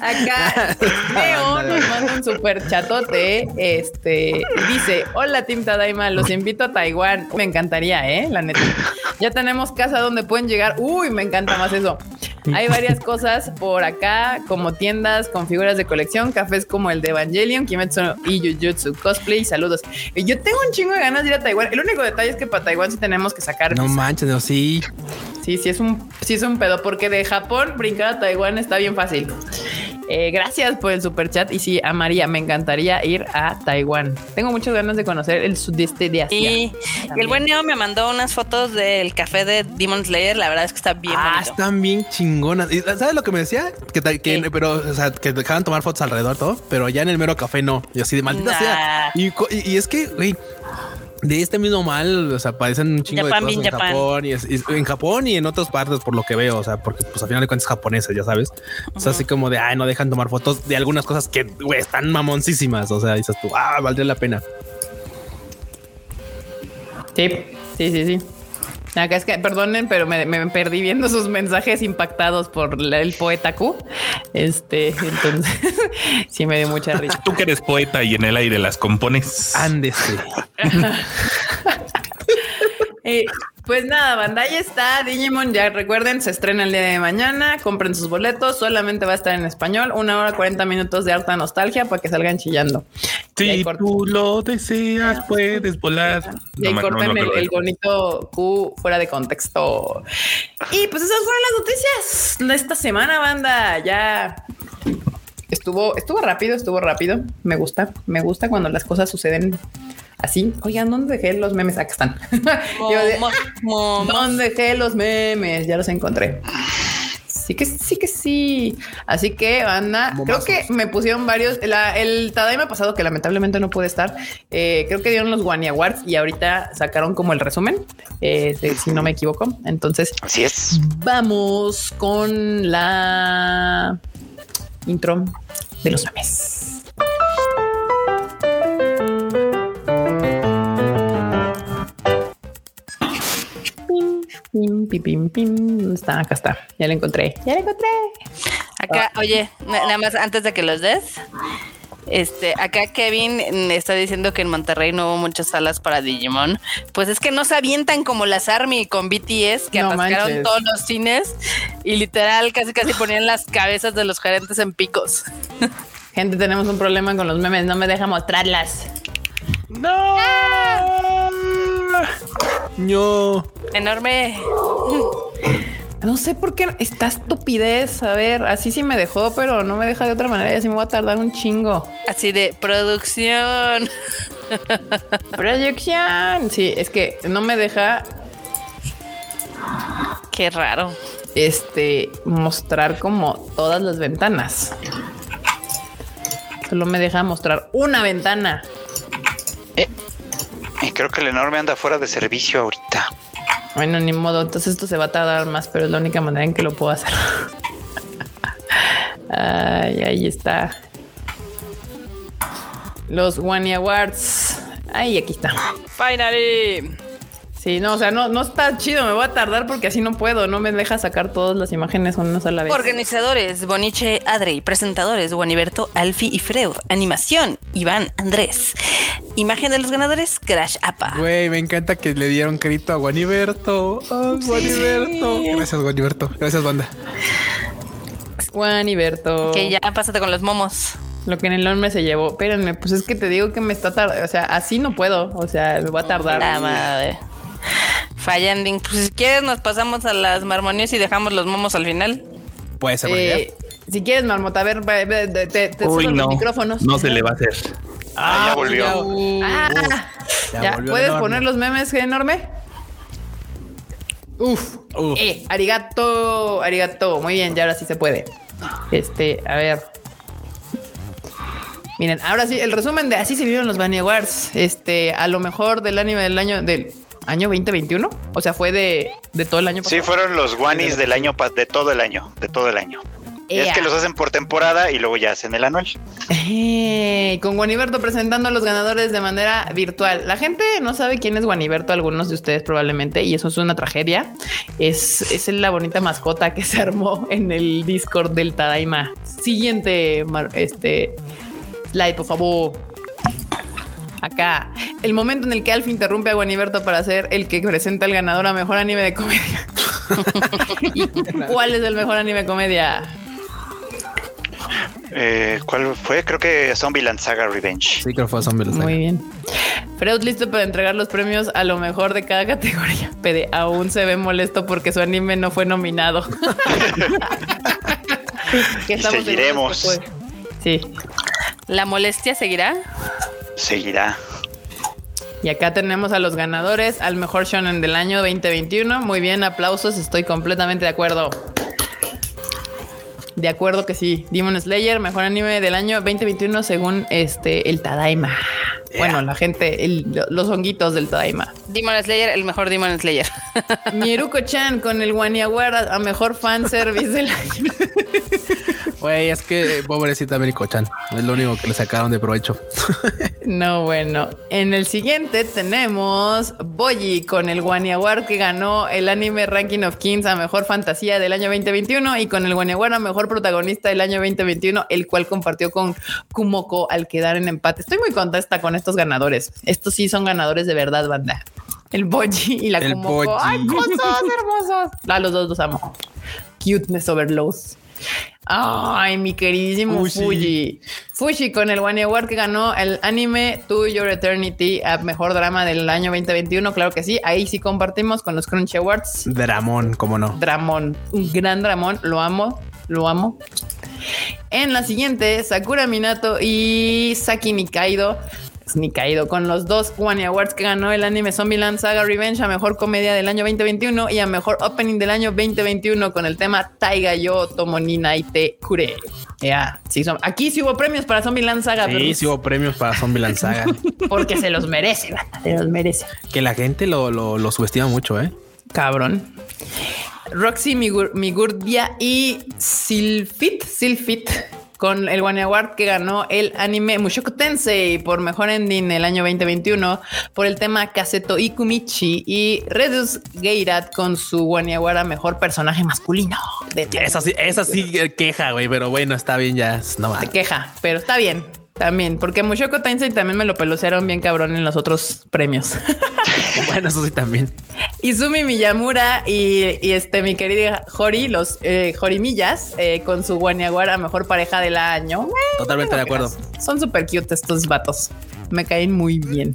Acá Leo nos manda un super chatote. Este dice: Hola, Team Tadaima, los invito a Taiwán. Me encantaría, ¿eh? La neta. Ya tenemos casa donde pueden llegar. Uy, me encanta más eso. Hay varias cosas por acá, como tiendas con figuras de colección, cafés como el de Evangelion, Kimetsu y Jujutsu Cosplay. Saludos. Yo tengo un chingo de ganas de ir a Taiwán. El único detalle es que para Taiwán sí tenemos que sacar. No manches, no, sí. Sí, sí es un, sí es un pedo, porque de Japón brincar a Taiwán está bien fácil. Eh, gracias por el super chat. Y sí, a María, me encantaría ir a Taiwán. Tengo muchas ganas de conocer el sudeste de Asia. Y, el buen Neo me mandó unas fotos del café de Demon Slayer. La verdad es que está bien. Ah, están bien chingonas. ¿Sabes lo que me decía? Que, que pero, o sea, que dejaban tomar fotos alrededor todo, pero ya en el mero café no. Y así de maldita sea. Y, y, es que, güey, de este mismo mal, o sea, aparecen un chingo de cosas en Japón y, en Japón y en otras partes por lo que veo, o sea, porque pues al final de cuentas japonesas, ya sabes. O sea, así como de, ay, no dejan tomar fotos de algunas cosas que están mamoncísimas, o sea, dices tú, ah, valdría la pena. Sí, sí, sí, sí. Acá es que, perdonen, pero me, perdí viendo sus mensajes impactados por el poeta Q. Este, entonces sí me dio mucha risa. Tú que eres poeta y en el aire las compones. Ándese. eh, pues nada, banda, ahí está Digimon. Ya recuerden, se estrena el día de mañana. Compren sus boletos. Solamente va a estar en español. Una hora 40 minutos de harta nostalgia para que salgan chillando. Si tú lo deseas, puedes volar. Y ahí corten el, bonito Q fuera de contexto. Y pues esas fueron las noticias de esta semana, banda. Ya estuvo, estuvo rápido, estuvo rápido. Me gusta, me gusta cuando las cosas suceden así. Oigan, ¿dónde dejé los memes? Acá están. ¿Dónde dejé los memes? Ya los encontré. Sí que sí que sí. Así que, anda, creo que me pusieron varios. el Tadaima pasado, que lamentablemente no puede estar, eh, creo que dieron los Wani Awards y ahorita sacaron como el resumen, eh, si no me equivoco. Entonces, así es. Vamos con la intro de los memes. Pim, pim, pim, está? Acá está. Ya la encontré. Ya la encontré. Acá, ah. oye, nada más antes de que los des. Este, acá Kevin está diciendo que en Monterrey no hubo muchas salas para Digimon. Pues es que no se avientan como las Army con BTS, que atascaron todos los cines y literal casi casi ponían las cabezas de los gerentes en picos. Gente, tenemos un problema con los memes, no me deja mostrarlas. No. No. Enorme. No sé por qué esta estupidez. A ver, así sí me dejó, pero no me deja de otra manera y así me voy a tardar un chingo. Así de producción. producción. Sí, es que no me deja. Qué raro. Este, mostrar como todas las ventanas. Solo me deja mostrar una ventana. Creo que el enorme anda fuera de servicio ahorita. Bueno, ni modo. Entonces esto se va a tardar más, pero es la única manera en que lo puedo hacer. Ay, ahí está. Los One Awards. Ay, aquí está. Finally. Sí, no, o sea, no, no está chido, me voy a tardar porque así no puedo, no me deja sacar todas las imágenes una sola vez. Organizadores, Boniche Adri, presentadores, Juaniberto, Alfi y Freud, animación, Iván Andrés. Imagen de los ganadores, Crash Apa. Güey, me encanta que le dieron crédito a Juaniberto. Oh, Juaniberto. Gracias, Juaniberto. Gracias, banda. Juaniberto. Que ya pásate con los momos. Lo que en el nombre se llevó. Espérenme, pues es que te digo que me está tardando. O sea, así no puedo. O sea, me va a tardar. La madre. Fallanding. Pues si quieres, nos pasamos a las marmonías y dejamos los momos al final. Puede ser. Eh, si quieres, Marmota, a ver, te, te, te Uy, no, los micrófonos. No se le va a hacer. Ah, ya volvió. Ah, Ya ya, volvió ¿Puedes enorme. poner los memes enorme? Uf, Uf. eh, arigato, arigato. Muy bien, ya ahora sí se puede. Este, a ver. Miren, ahora sí, el resumen de así se vieron los Bunny Awards. Este, a lo mejor del anime del año del año 2021. O sea, fue de, de todo el año Sí, pasado. fueron los guanis del año, de todo el año, de todo el año. Es que los hacen por temporada y luego ya hacen el anual. Eh, con Guaniberto presentando a los ganadores de manera virtual. La gente no sabe quién es Guaniberto, algunos de ustedes probablemente, y eso es una tragedia. Es, es la bonita mascota que se armó en el Discord del Tadaima. Siguiente, este slide, por favor. Acá, el momento en el que Alf interrumpe a Guaniberto para ser el que presenta el ganador a mejor anime de comedia. ¿Y cuál es el mejor anime de comedia? Eh, ¿Cuál fue? Creo que Zombieland Saga Revenge. Sí, creo que fue Zombie Saga. Muy bien. Freud listo para entregar los premios a lo mejor de cada categoría. Pede aún se ve molesto porque su anime no fue nominado. Y seguiremos. Sí. ¿La molestia seguirá? Seguirá. Y acá tenemos a los ganadores al mejor shonen del año 2021. Muy bien, aplausos. Estoy completamente de acuerdo. De acuerdo que sí. Demon Slayer, mejor anime del año 2021 según este el Tadaima. Bueno, la gente, el- los honguitos del Tadaima. Demon Slayer, el mejor Demon Slayer. Mieruko-chan con el Waniawara a mejor fanservice del año. Güey, es que pobrecita Américo-chan. Es lo único que le sacaron de provecho. No, bueno. En el siguiente tenemos Boyi con el Waniawar que ganó el anime Ranking of Kings a mejor fantasía del año 2021 y con el Waniawar a mejor protagonista del año 2021, el cual compartió con Kumoko al quedar en empate. Estoy muy contenta con estos ganadores. Estos sí son ganadores de verdad, banda. El Boyi y la El Kumoko. ¡Ay, cosas hermosas! A los dos los amo. Cuteness overloads. Ay, mi queridísimo. Fuji. Fushi con el One Award que ganó el anime To Your Eternity a mejor drama del año 2021. Claro que sí. Ahí sí compartimos con los Crunchy Awards. Dramón, cómo no. Dramón, un gran Dramón. Lo amo, lo amo. En la siguiente, Sakura Minato y Saki Nikaido. Nikaido con los dos One Awards que ganó el anime Zombieland Saga Revenge a mejor comedia del año 2021 y a mejor opening del año 2021 con el tema Taiga yo Tomoni Naite Kure. Ya, sí, son- aquí sí hubo premios para Zombieland Saga, Sí, pero sí hubo premios para Zombieland Saga. porque se los merece, se los merece. que la gente lo, lo, lo subestima mucho, ¿eh? Cabrón. Roxy Migur- Migurdia y Silfit, Silfit con el One Award que ganó el anime Mushoku Tensei por mejor ending el año 2021 por el tema Kaseto Ikumichi y Redus Geirat con su One Award a mejor personaje masculino. De Esa sí, esa sí queja, güey, pero bueno, está bien ya. No va. queja, pero está bien. También, porque Mushoku Tensei también me lo pelucearon bien cabrón en los otros premios. Bueno, eso sí también. Izumi Miyamura y, y, este mi querida Jori, los eh, Jorimillas, eh, con su Guaniaguara mejor pareja del año. Totalmente de acuerdo. Son súper cute estos vatos. Me caen muy bien.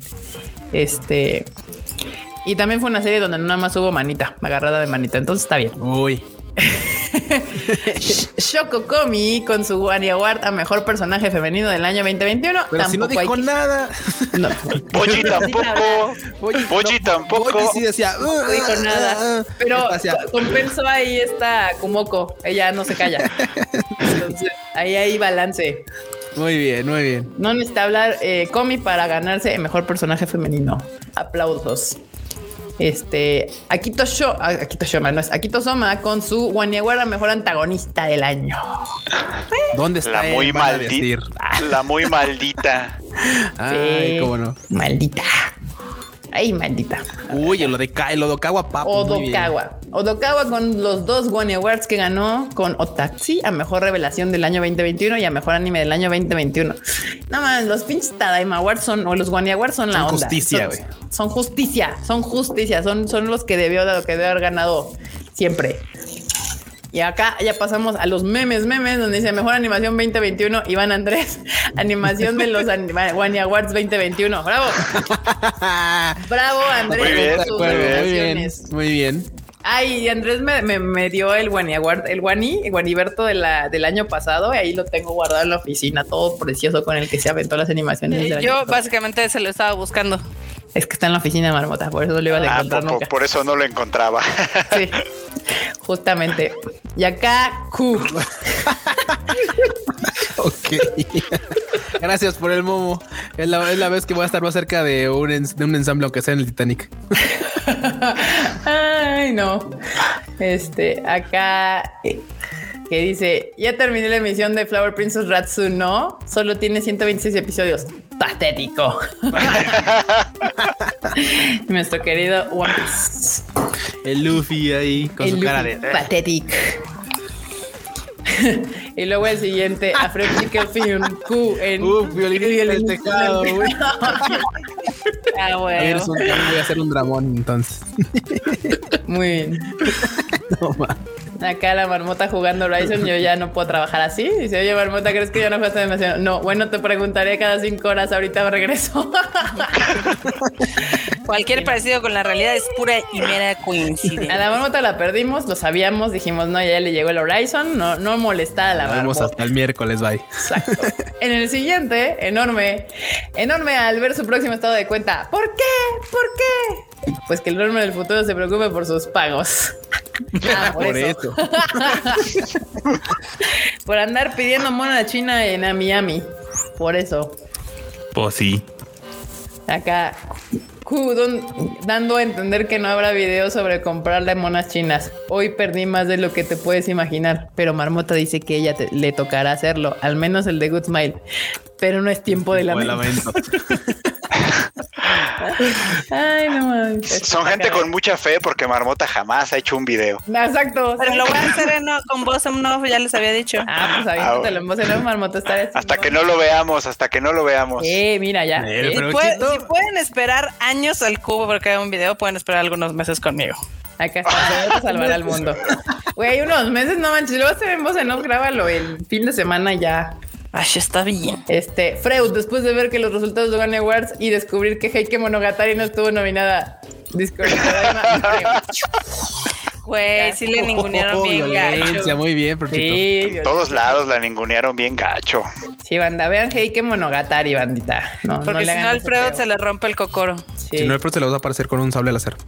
Este. Y también fue una serie donde nada más hubo manita, agarrada de manita. Entonces está bien. Uy. Shoko Komi con su Wani Award a mejor personaje femenino del año 2021. Pero si no Tampoco hay dijo que- nada. No. Pochi tampoco. Pochi tampoco. Sí decía. "Uh, No dijo uh, nada, uh", pero compensó ahí esta Kumoko. Ella no se calla. Entonces, ahí hay balance. Muy bien, muy bien. No necesita hablar eh, Komi para ganarse el mejor personaje femenino. Aplausos. Este Akito Sho, ah, Akito Shoma, no es Akito Soma con su Waniawara mejor antagonista del año. ¿Dónde está La él? muy maldita. La muy maldita. Ay, Sí. cómo no. Maldita. Ay, maldita. Uy, lo de el Odokawa Papu. Odokawa. Odokawa con los dos One Awards que ganó con Otaxi a mejor revelación del año 2021 y a mejor anime del año 2021. Nada más, los pinches Tadaima Awards son, o los One Awards son la onda. Justicia, son, son, justicia, son justicia, son, son los que debió, lo que debe haber ganado siempre. Y acá ya pasamos a los memes, memes, donde dice mejor animación 2021, Iván Andrés, animación de los One Awards 2021. Bravo. Bravo, Andrés. Muy bien, muy bien. Ay, Andrés me, me, dio el Guani Award, el Guani, el Guaniberto de la, del año pasado, y ahí lo tengo guardado en la oficina, todo precioso con el que se aventó las animaciones. Yo básicamente se lo estaba buscando. Es que está en la oficina de Marmota, por eso lo iba a ah, encontrar por, nunca. Por eso no lo encontraba. Sí, justamente. Y acá, Q. ok. Gracias por el momo. Es la, es la, vez que voy a estar más cerca de un, de un ensamble, aunque sea en el Titanic. Ay, no. Este, acá eh, que dice, ya terminé la emisión de Flower Princess Ratsu, ¿no? Solo tiene 126 episodios. Patético. Nuestro querido One El Luffy ahí con su cara de... Patético. y luego el siguiente, a Fred Film Q en Uf, violín en el tejado, güey. Ah, bueno. voy a hacer un dramón entonces. Muy bien. No, Acá la marmota jugando Horizon, yo ya no puedo trabajar así. Dice, oye, marmota, ¿crees que ya no juegas demasiado? No, bueno, te preguntaré cada cinco horas, ahorita regreso. Cualquier parecido con la realidad es pura y mera coincidencia. A la marmota la perdimos, lo sabíamos, dijimos, no, ya le llegó el Horizon, no, no molesta a la marmota. Vamos hasta el miércoles, bye. Exacto. En el siguiente, enorme, enorme al ver su próximo estado de cuenta. ¿Por qué? ¿Por qué? Pues que el enorme del futuro se preocupe por sus pagos. Ah, por, eso. por andar pidiendo mona china en Miami. Por eso. Pues sí. Acá, dando a entender que no habrá video sobre comprarle monas chinas. Hoy perdí más de lo que te puedes imaginar, pero Marmota dice que ella le tocará hacerlo, al menos el de Good Smile. Pero no es tiempo de lamento. Ay, no mames. Son gente con mucha fe porque Marmota jamás ha hecho un video. Exacto. Pero lo voy a hacer con voz en off, ya les había dicho. Ah, pues aviéntatelo en voz en off, Marmota estaré. Hasta que no lo veamos, hasta que no lo veamos. Eh, mira ya. Eh, si pueden esperar años al cubo porque hay un video, pueden esperar algunos meses conmigo. Acá está, a salvar al mundo. Güey, unos meses, no manches. Luego se en voz en off, grábalo el fin de semana ya. Ay, está bien. Este, Freud, después de ver que los resultados de One Awards y descubrir que Heike Monogatari no estuvo nominada. Discord. Güey, sí le ningunearon bien gacho. Muy bien, sí, todos lados la ningunearon bien gacho. Sí, banda, vean Heike Monogatari, bandita. No, Porque si no, Alfredo se le rompe el cocoro. Si no, Alfredo se le va a aparecer con un sable láser.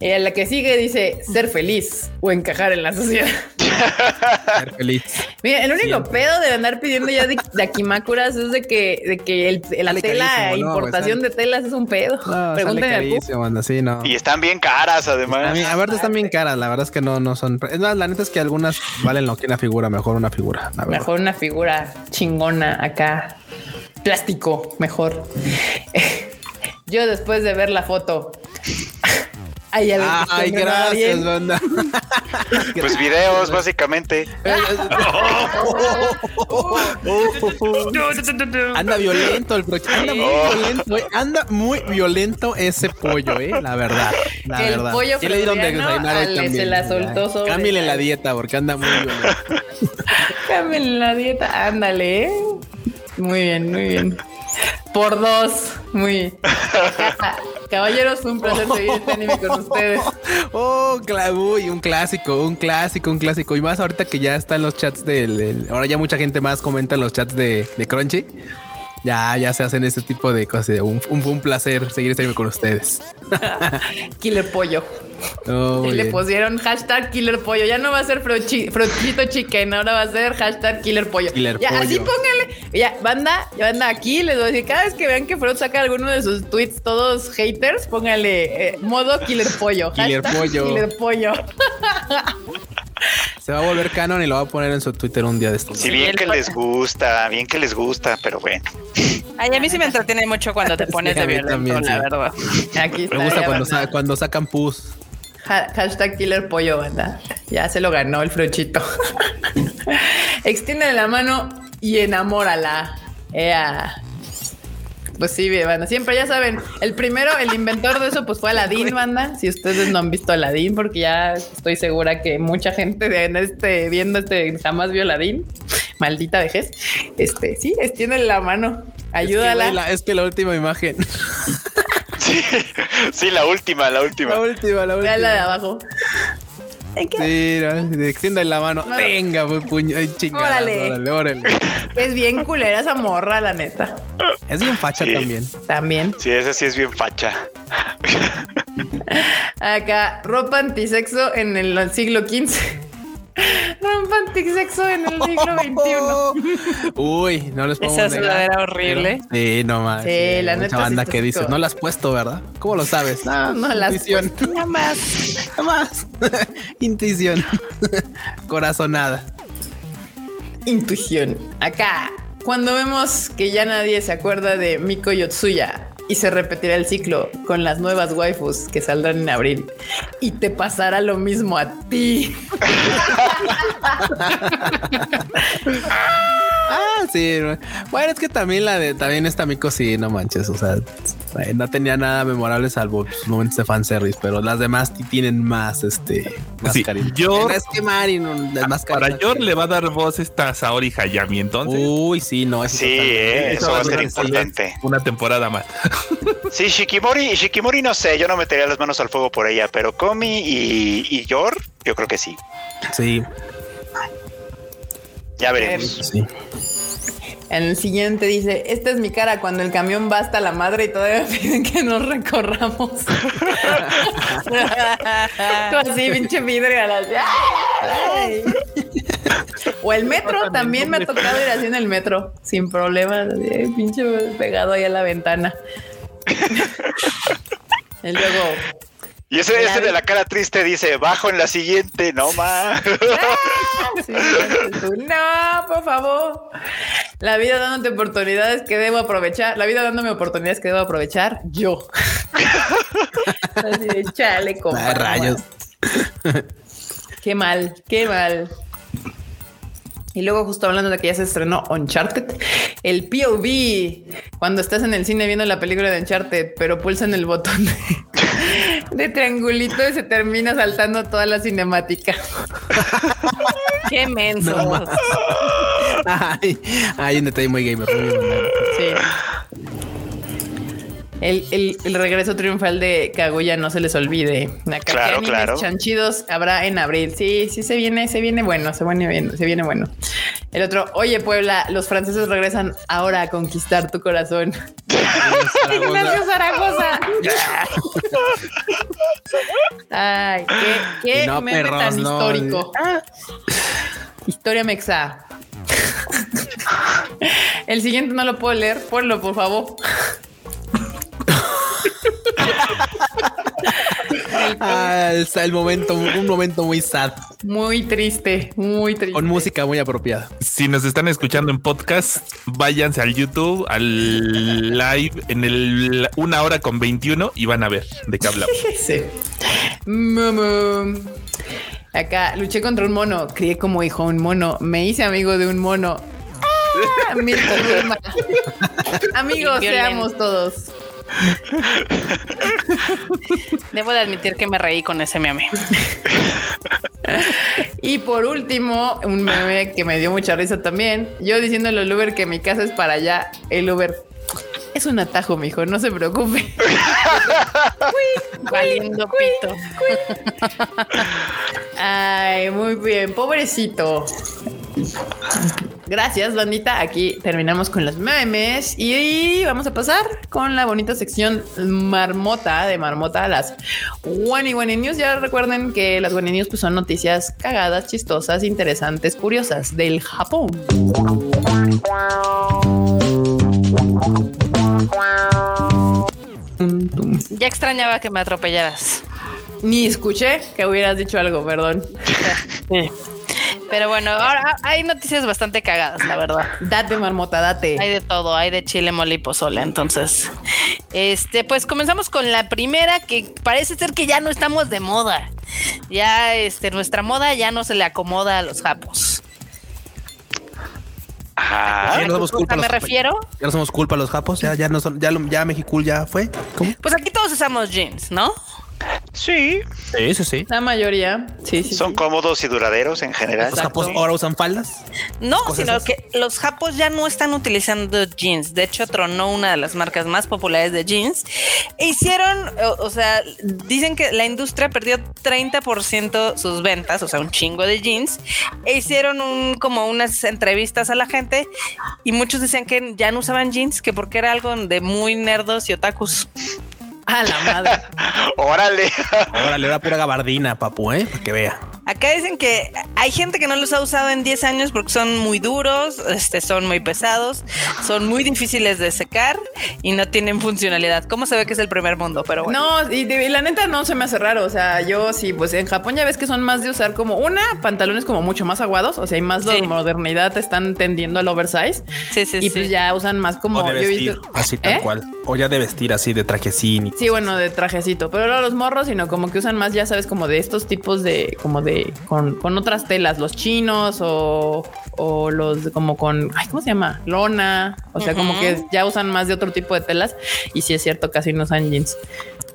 y la que sigue dice ser feliz o encajar en la sociedad. ser feliz. Mira, el único pedo de andar pidiendo ya de, Akimakuras es de que, de que el, la tela, importación de telas es un pedo. No, Pregúntame a sí, no. Y están bien caras, además. A, ver, están bien caras. La verdad es que no, no son. Es más, la neta es que algunas valen lo que una figura, mejor una figura. mejor una figura chingona acá. Plástico, mejor. Yo después de ver la foto Ay, gracias, banda. Pues videos, básicamente. anda violento el Anda muy violento, eh. Anda muy violento ese pollo, eh. La verdad. La el verdad. pollo ¿Qué le dieron de desayunar Se la soltó sobre. Cámbiale la dieta porque anda muy violento. Cámbiale la dieta, ándale, eh. Muy bien, muy bien. Por dos. Muy bien. Caballeros, un placer seguir este anime con ustedes. Oh, uy, un clásico, un clásico, un clásico. Y más ahorita que ya están los chats del. ahora ya mucha gente más comenta en los chats de, de Crunchy ya, ya se hacen ese tipo de cosas. Un, un, un placer seguir este con ustedes. Killer Pollo. le pusieron hashtag Killer Pollo. Ya no va a ser frutito chicken, ahora va a ser hashtag Killer Pollo. ya, Así pónganle. Ya, banda, banda aquí les voy a decir, cada vez que vean que Freud saca alguno de sus tweets todos haters, pónganle eh, modo Killer Pollo. Killer Pollo. Killer Pollo. Se va a volver canon y lo va a poner en su Twitter un día de estos. Sí, bien que les gusta, bien que les gusta, pero bueno. Ay, a mí sí me entretiene mucho cuando te pones de violento, la verdad. Aquí me gusta cuando, cuando sacan pus. hashtag killer pollo, banda. Ya se lo ganó el fruchito. Extiende la mano y enamórala. Ea. Pues sí, banda. Siempre ya saben, el primero, el inventor de eso, pues fue Aladín, banda. Si ustedes no han visto Aladín, porque ya estoy segura que mucha gente en este, viendo este jamás vio Aladín. Maldita vejez. Este, sí, extiende la mano. Ayúdala. Es que la, última imagen. Sí, la última, la última. La última, la última. la de abajo. Sí, no, extienda la mano. Venga, pues puño. Ay, chingada. Órale. órale, órale. Es bien culera esa morra, la neta. Es bien facha también. También. Sí, esa sí es bien facha. Acá, ropa antisexo en el siglo XV. Rompan sexo en el siglo XXI. Uy, no les pongo. Esa era horrible. sí, no más. Sí, la neta. banda que dice, no la has puesto, ¿verdad? ¿Cómo lo sabes? No, no la has puesto. Nada más. Nada más. Intuición. Corazonada. Intuición. Acá, cuando vemos que ya nadie se acuerda de Miko Yotsuya y se repetirá el ciclo con las nuevas waifus que saldrán en abril y te pasará lo mismo a ti. ah, sí. Bueno, es que también la de también esta Miko sí, no manches, o sea, no tenía nada memorable salvo sus momentos de fanservice, pero las demás tienen más este más cariño. Yo es que Mari más Para Yor le va a dar voz esta Saori Hayami entonces. Uy, sí, no, sí, eh, eso va a ser importante. Una temporada más. Sí, Shikimori, Shikimori no sé, yo no metería las manos al fuego por ella, pero Komi y, y Yor, yo creo que sí. Sí. Ya veremos. Sí. En el siguiente dice, esta es mi cara cuando el camión va hasta la madre y todavía piden que nos recorramos. Tú así, pinche vidrio. O el metro, también me ha tocado ir así en el metro, sin problemas, pinche pegado ahí a la ventana. y luego y ese, ese de la cara triste dice, bajo en la siguiente, no más. no, por favor. La vida dándote oportunidades que debo aprovechar. La vida dándome oportunidades que debo aprovechar. Yo. Así de chale, rayos. Qué mal, qué mal. Y luego justo hablando de que ya se estrenó Uncharted, el POV, cuando estás en el cine viendo la película de Uncharted, pero pulsan el botón de, triangulito y se termina saltando toda la cinemática. Qué menso. hay un detalle muy gamer. Sí. El, regreso triunfal de Kaguya no se les olvide. claro, claro. chanchidos habrá en abril. Sí, sí se viene, se viene bueno, se viene bien, se viene bueno. El otro, oye Puebla, los franceses regresan ahora a conquistar tu corazón. Ignacio Zaragoza. Ay, qué, qué meme tan histórico. Historia mexa. El siguiente no lo puedo leer. Ponlo, por favor. Ah, el momento, un momento muy sad. Muy triste, muy triste. Con música muy apropiada. Si nos están escuchando en podcast, váyanse al YouTube, al live en el una hora con 21 y van a ver de qué hablamos. sí. Acá luché contra un mono, crié como hijo un mono, me hice amigo de un mono. Ah, Amigos, seamos todos. Debo de admitir que me reí con ese meme. y por último, un meme que me dio mucha risa también. Yo diciéndole al Uber que mi casa es para allá. El Uber es un atajo, mijo, no se preocupe. Valiendo pito. Ay, muy bien, pobrecito. Gracias, bandita. Aquí terminamos con los memes y vamos a pasar con la bonita sección marmota de marmota las Wani Wani News. Ya recuerden que las Wani News pues, son noticias cagadas, chistosas, interesantes, curiosas del Japón. Ya extrañaba que me atropellaras. Ni escuché que hubieras dicho algo, perdón. Pero bueno, ahora hay noticias bastante cagadas, la verdad. Date, marmota, date. Hay de todo, hay de chile, mole y pozole. Entonces, este, pues comenzamos con la primera que parece ser que ya no estamos de moda. Ya, este, nuestra moda ya no se le acomoda a los japos. Ajá. Ya no somos culpa me refiero. Ya no somos culpa los japos, ya, ya no son, ya, ya México ya fue. ¿Cómo? Pues aquí todos usamos jeans, ¿no? Sí. Sí, sí, sí. La mayoría, sí, sí. Son cómodos y duraderos en general. ¿Los japos ahora usan faldas? No, sino que los japos ya no están utilizando jeans. De hecho, tronó una de las marcas más populares de jeans. E hicieron, o, sea, dicen que la industria perdió 30% sus ventas, o sea, un chingo de jeans. E hicieron un, como unas entrevistas a la gente y muchos decían que ya no usaban jeans, que porque era algo de muy nerdos y otakus. A la madre. Órale. Órale, era pura gabardina, papu, ¿eh? Para que vea. Acá dicen que hay gente que no los ha usado en 10 años porque son muy duros, este, son muy pesados, son muy difíciles de secar y no tienen funcionalidad. ¿Cómo se ve que es el primer mundo? Pero bueno. No, y, la neta no se me hace raro. O sea, yo sí, pues en Japón ya ves que son más de usar como una, pantalones como mucho más aguados. O sea, hay más de modernidad, están tendiendo al oversize. Sí, sí, y pues ya usan más como. de vestir, así tal ¿Eh? cual. O ya de vestir así de trajecín. Sí, bueno, de trajecito. Pero no los morros, sino como que usan más, ya sabes, como de estos tipos de, como de con, otras telas, los chinos o, los como con, ¿cómo se llama? Lona. O sea, como que ya usan más de otro tipo de telas. Y si es cierto, casi no usan jeans.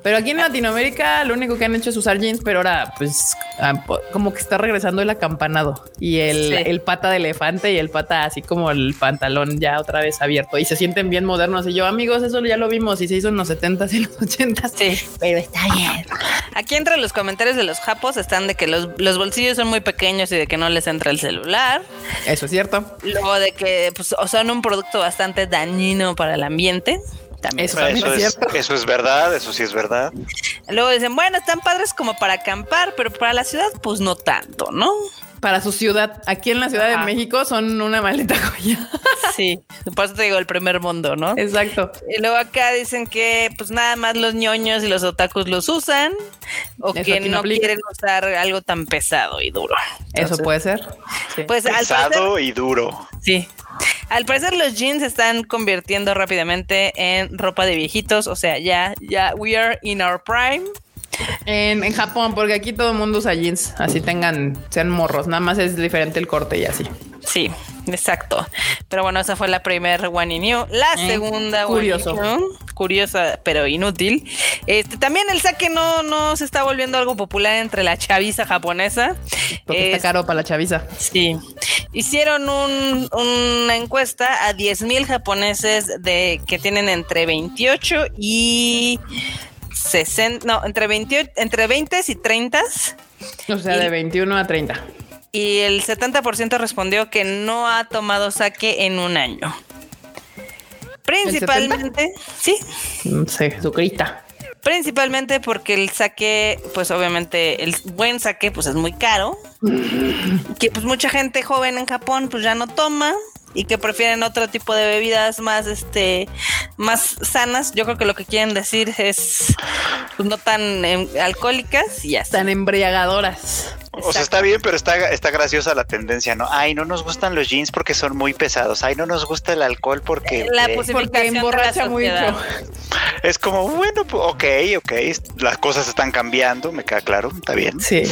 Pero aquí en Latinoamérica lo único que han hecho es usar jeans, pero ahora pues ah, como que está regresando el acampanado y el, pata de elefante y el pata así como el pantalón ya otra vez abierto y se sienten bien modernos. Y yo, amigos, eso ya lo vimos y se hizo en los 70s y los 80s. Sí, pero está bien. Aquí entre los comentarios de los japos están de que los, bolsillos son muy pequeños y de que no les entra el celular. Eso es cierto. Luego de que pues, son un producto bastante dañino para el ambiente. Eso, es, eso es verdad, eso sí es verdad. Luego dicen, bueno, están padres como para acampar, pero para la ciudad, pues no tanto, ¿no? Para su ciudad, aquí en la Ciudad de México son una maleta joya. Sí, por eso te digo el primer mundo, ¿no? Exacto. Y luego acá dicen que pues nada más los ñoños y los otakus los usan o que no, quieren usar algo tan pesado y duro. eso puede ser. Pues, pesado y duro. Sí. Al parecer los jeans se están convirtiendo rápidamente en ropa de viejitos, o sea, ya, ya, we are in our prime. En, Japón, porque aquí todo el mundo usa jeans, así tengan, sean morros, nada más es diferente el corte y así. Sí, exacto. Pero bueno, esa fue la primera One in New. La eh, segunda curioso. curiosa, pero inútil. Este también el saque no, no se está volviendo algo popular entre la chaviza japonesa. Porque está caro para la chaviza. Sí. Hicieron una encuesta a 10 mil japoneses de que tienen entre 28 y 60, no, entre 28, entre 20 y 30. O sea, de 21 a 30 y el 70% respondió que no ha tomado saque en un año. Principalmente, sí. No sé, sucrita. Principalmente porque el saque, pues obviamente el buen saque, pues es muy caro. que pues mucha gente joven en Japón, pues ya no toma y que prefieren otro tipo de bebidas más, este, más sanas. Yo creo que lo que quieren decir es pues, no tan em, alcohólicas y ya. Tan embriagadoras. O sea, está bien, pero está, está graciosa la tendencia, ¿no? Ay, no nos gustan los jeans porque son muy pesados. Ay, no nos gusta el alcohol porque... La eh, porque emborracha mucho. Es como, bueno, ok, ok, las cosas están cambiando, me queda claro, está bien. Sí.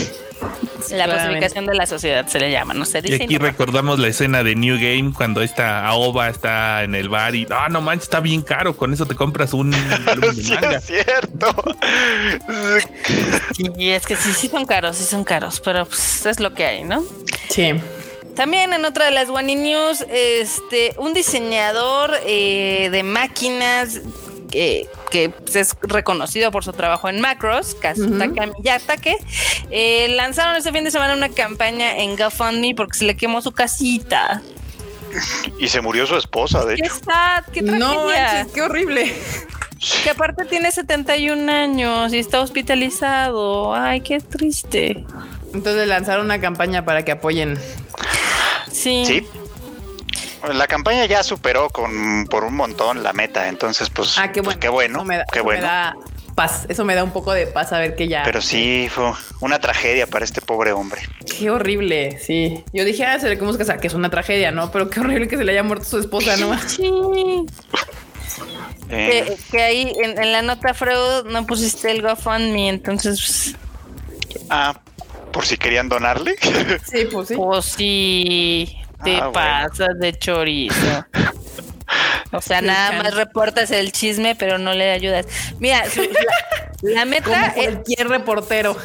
La pacificación de la sociedad se le llama, no sé. Y aquí recordamos la escena de New Game cuando esta Aoba está en el bar y no, no manches, está bien caro, con eso te compras un sí, Es cierto. Y es que sí, sí son caros, sí son caros, pero pues es lo que hay, ¿no? Sí. También en otra de las One News, este, un diseñador eh, de máquinas que pues, es reconocido por su trabajo en macros, Kazutaka Miyatake, eh, lanzaron este fin de semana una campaña en GoFundMe porque se le quemó su casita. Y se murió su esposa, de qué hecho. Sad, qué no, qué horrible. Que aparte tiene 71 años y está hospitalizado. Ay, qué triste. Entonces lanzaron una campaña para que apoyen. Sí. Sí, la campaña ya superó con por un montón la meta, entonces pues, ah, qué pues, bueno. qué bueno, me da, qué bueno. paz. Eso me da un poco de paz a ver que ya. Pero sí, fue una tragedia para este pobre hombre. Qué horrible, sí. Yo dije, ah, se le que, que es una tragedia, ¿no? Pero qué horrible que se le haya muerto su esposa, ¿no? Sí. Eh. Que, ahí en, la nota Freud no pusiste el GoFundMe, entonces. Pues, ah, por si querían donarle. Sí, pues sí. Pues sí, te ah, pasas de chorizo. O sea, nada más reportas el chisme, pero no le ayudas. Mira, la, meta. Como cualquier reportero.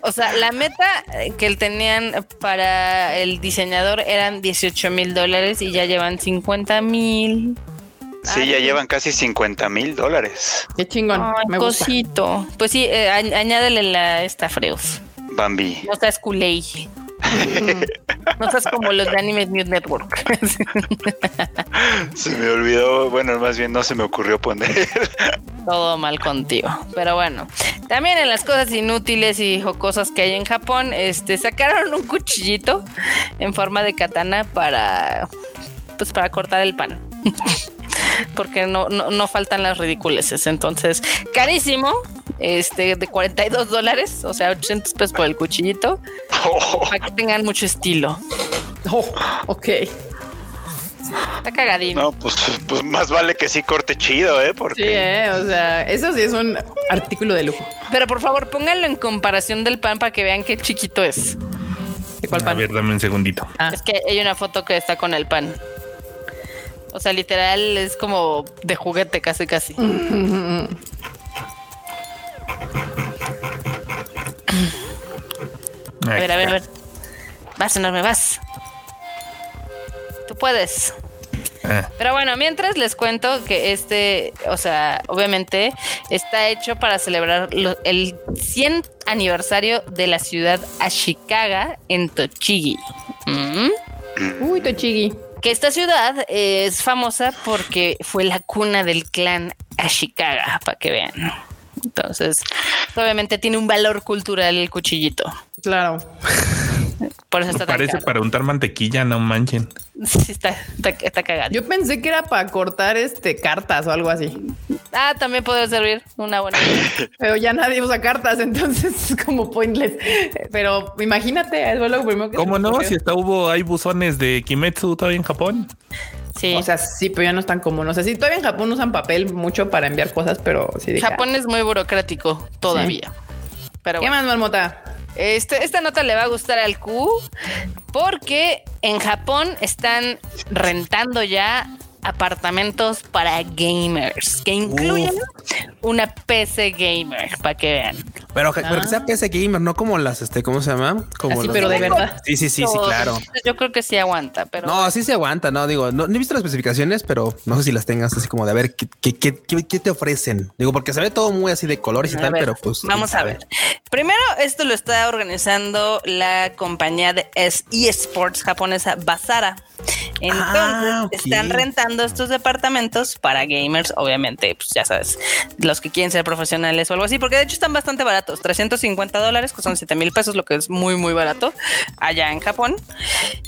O sea, la meta que tenían para el diseñador eran 18 mil dólares y ya llevan 50 mil. Sí, ya llevan casi 50 mil dólares. Qué chingón. me cosito. Pues sí, eh, añádele la esta Freus. Bambi. No seas culé. no seas como los de Anime News Network. se me olvidó, bueno, más bien no se me ocurrió poner. Todo mal contigo. Pero bueno, también en las cosas inútiles y jocosas que hay en Japón, este sacaron un cuchillito en forma de katana para pues para cortar el pan. porque no, no, faltan las ridiculeces. Entonces, carísimo, este, de 42 dólares, o sea, 800 pesos por el cuchillito, para que tengan mucho estilo. Oh, ok. Está cagadín. No, pues, pues más vale que sí corte chido, ¿eh? Porque... Sí, ¿eh? o sea, eso sí es un artículo de lujo. Pero por favor, pónganlo en comparación del pan para que vean qué chiquito es. ¿De cuál pan? A ver, dame un segundito. Ah. Es que hay una foto que está con el pan. O sea, literal es como de juguete casi casi. a ver, a ver, a ver. Vas, enorme, vas. Tú puedes. Ah. Pero bueno, mientras les cuento que este, o sea, obviamente está hecho para celebrar el 100 aniversario de la ciudad Ashikaga en Tochigi. ¿Mm? Uy, Tochigi que esta ciudad es famosa porque fue la cuna del clan Ashikaga, para que vean. Entonces, obviamente tiene un valor cultural el cuchillito. Claro. Por eso está Parece para untar mantequilla, no manchen. Sí, está, está, cagado. Yo pensé que era para cortar este cartas o algo así. Ah, también puede servir una buena. Pero ya nadie usa cartas, entonces es como pointless. Pero imagínate, es lo primero que. ¿Cómo no? Si está hubo, hay buzones de Kimetsu todavía en Japón. Sí. O sea, sí, pero ya no están comunes. O sea, sí, todavía en Japón usan papel mucho para enviar cosas, pero sí. Japón es muy burocrático todavía. Pero ¿Qué más, Marmota? Este, esta nota le va a gustar al Q porque en Japón están rentando ya apartamentos para gamers que incluyen una PC gamer para que vean. Pero, que sea ah. PC gamer, no como las, este, ¿cómo se llama? Como Así, pero de verdad. Sí, sí, sí, sí, claro. Yo creo que sí aguanta, pero. No, sí se aguanta, no digo, no, he visto las especificaciones, pero no sé si las tengas así como de a ver qué, qué, qué, te ofrecen. Digo, porque se ve todo muy así de colores y tal, pero pues. Vamos a ver. Primero, esto lo está organizando la compañía de eSports japonesa Basara. Entonces, ah, están rentando estos departamentos para gamers, obviamente, pues ya sabes, los que quieren ser profesionales o algo así, porque de hecho están bastante baratos, 350 dólares, que son 7 mil pesos, lo que es muy, muy barato allá en Japón.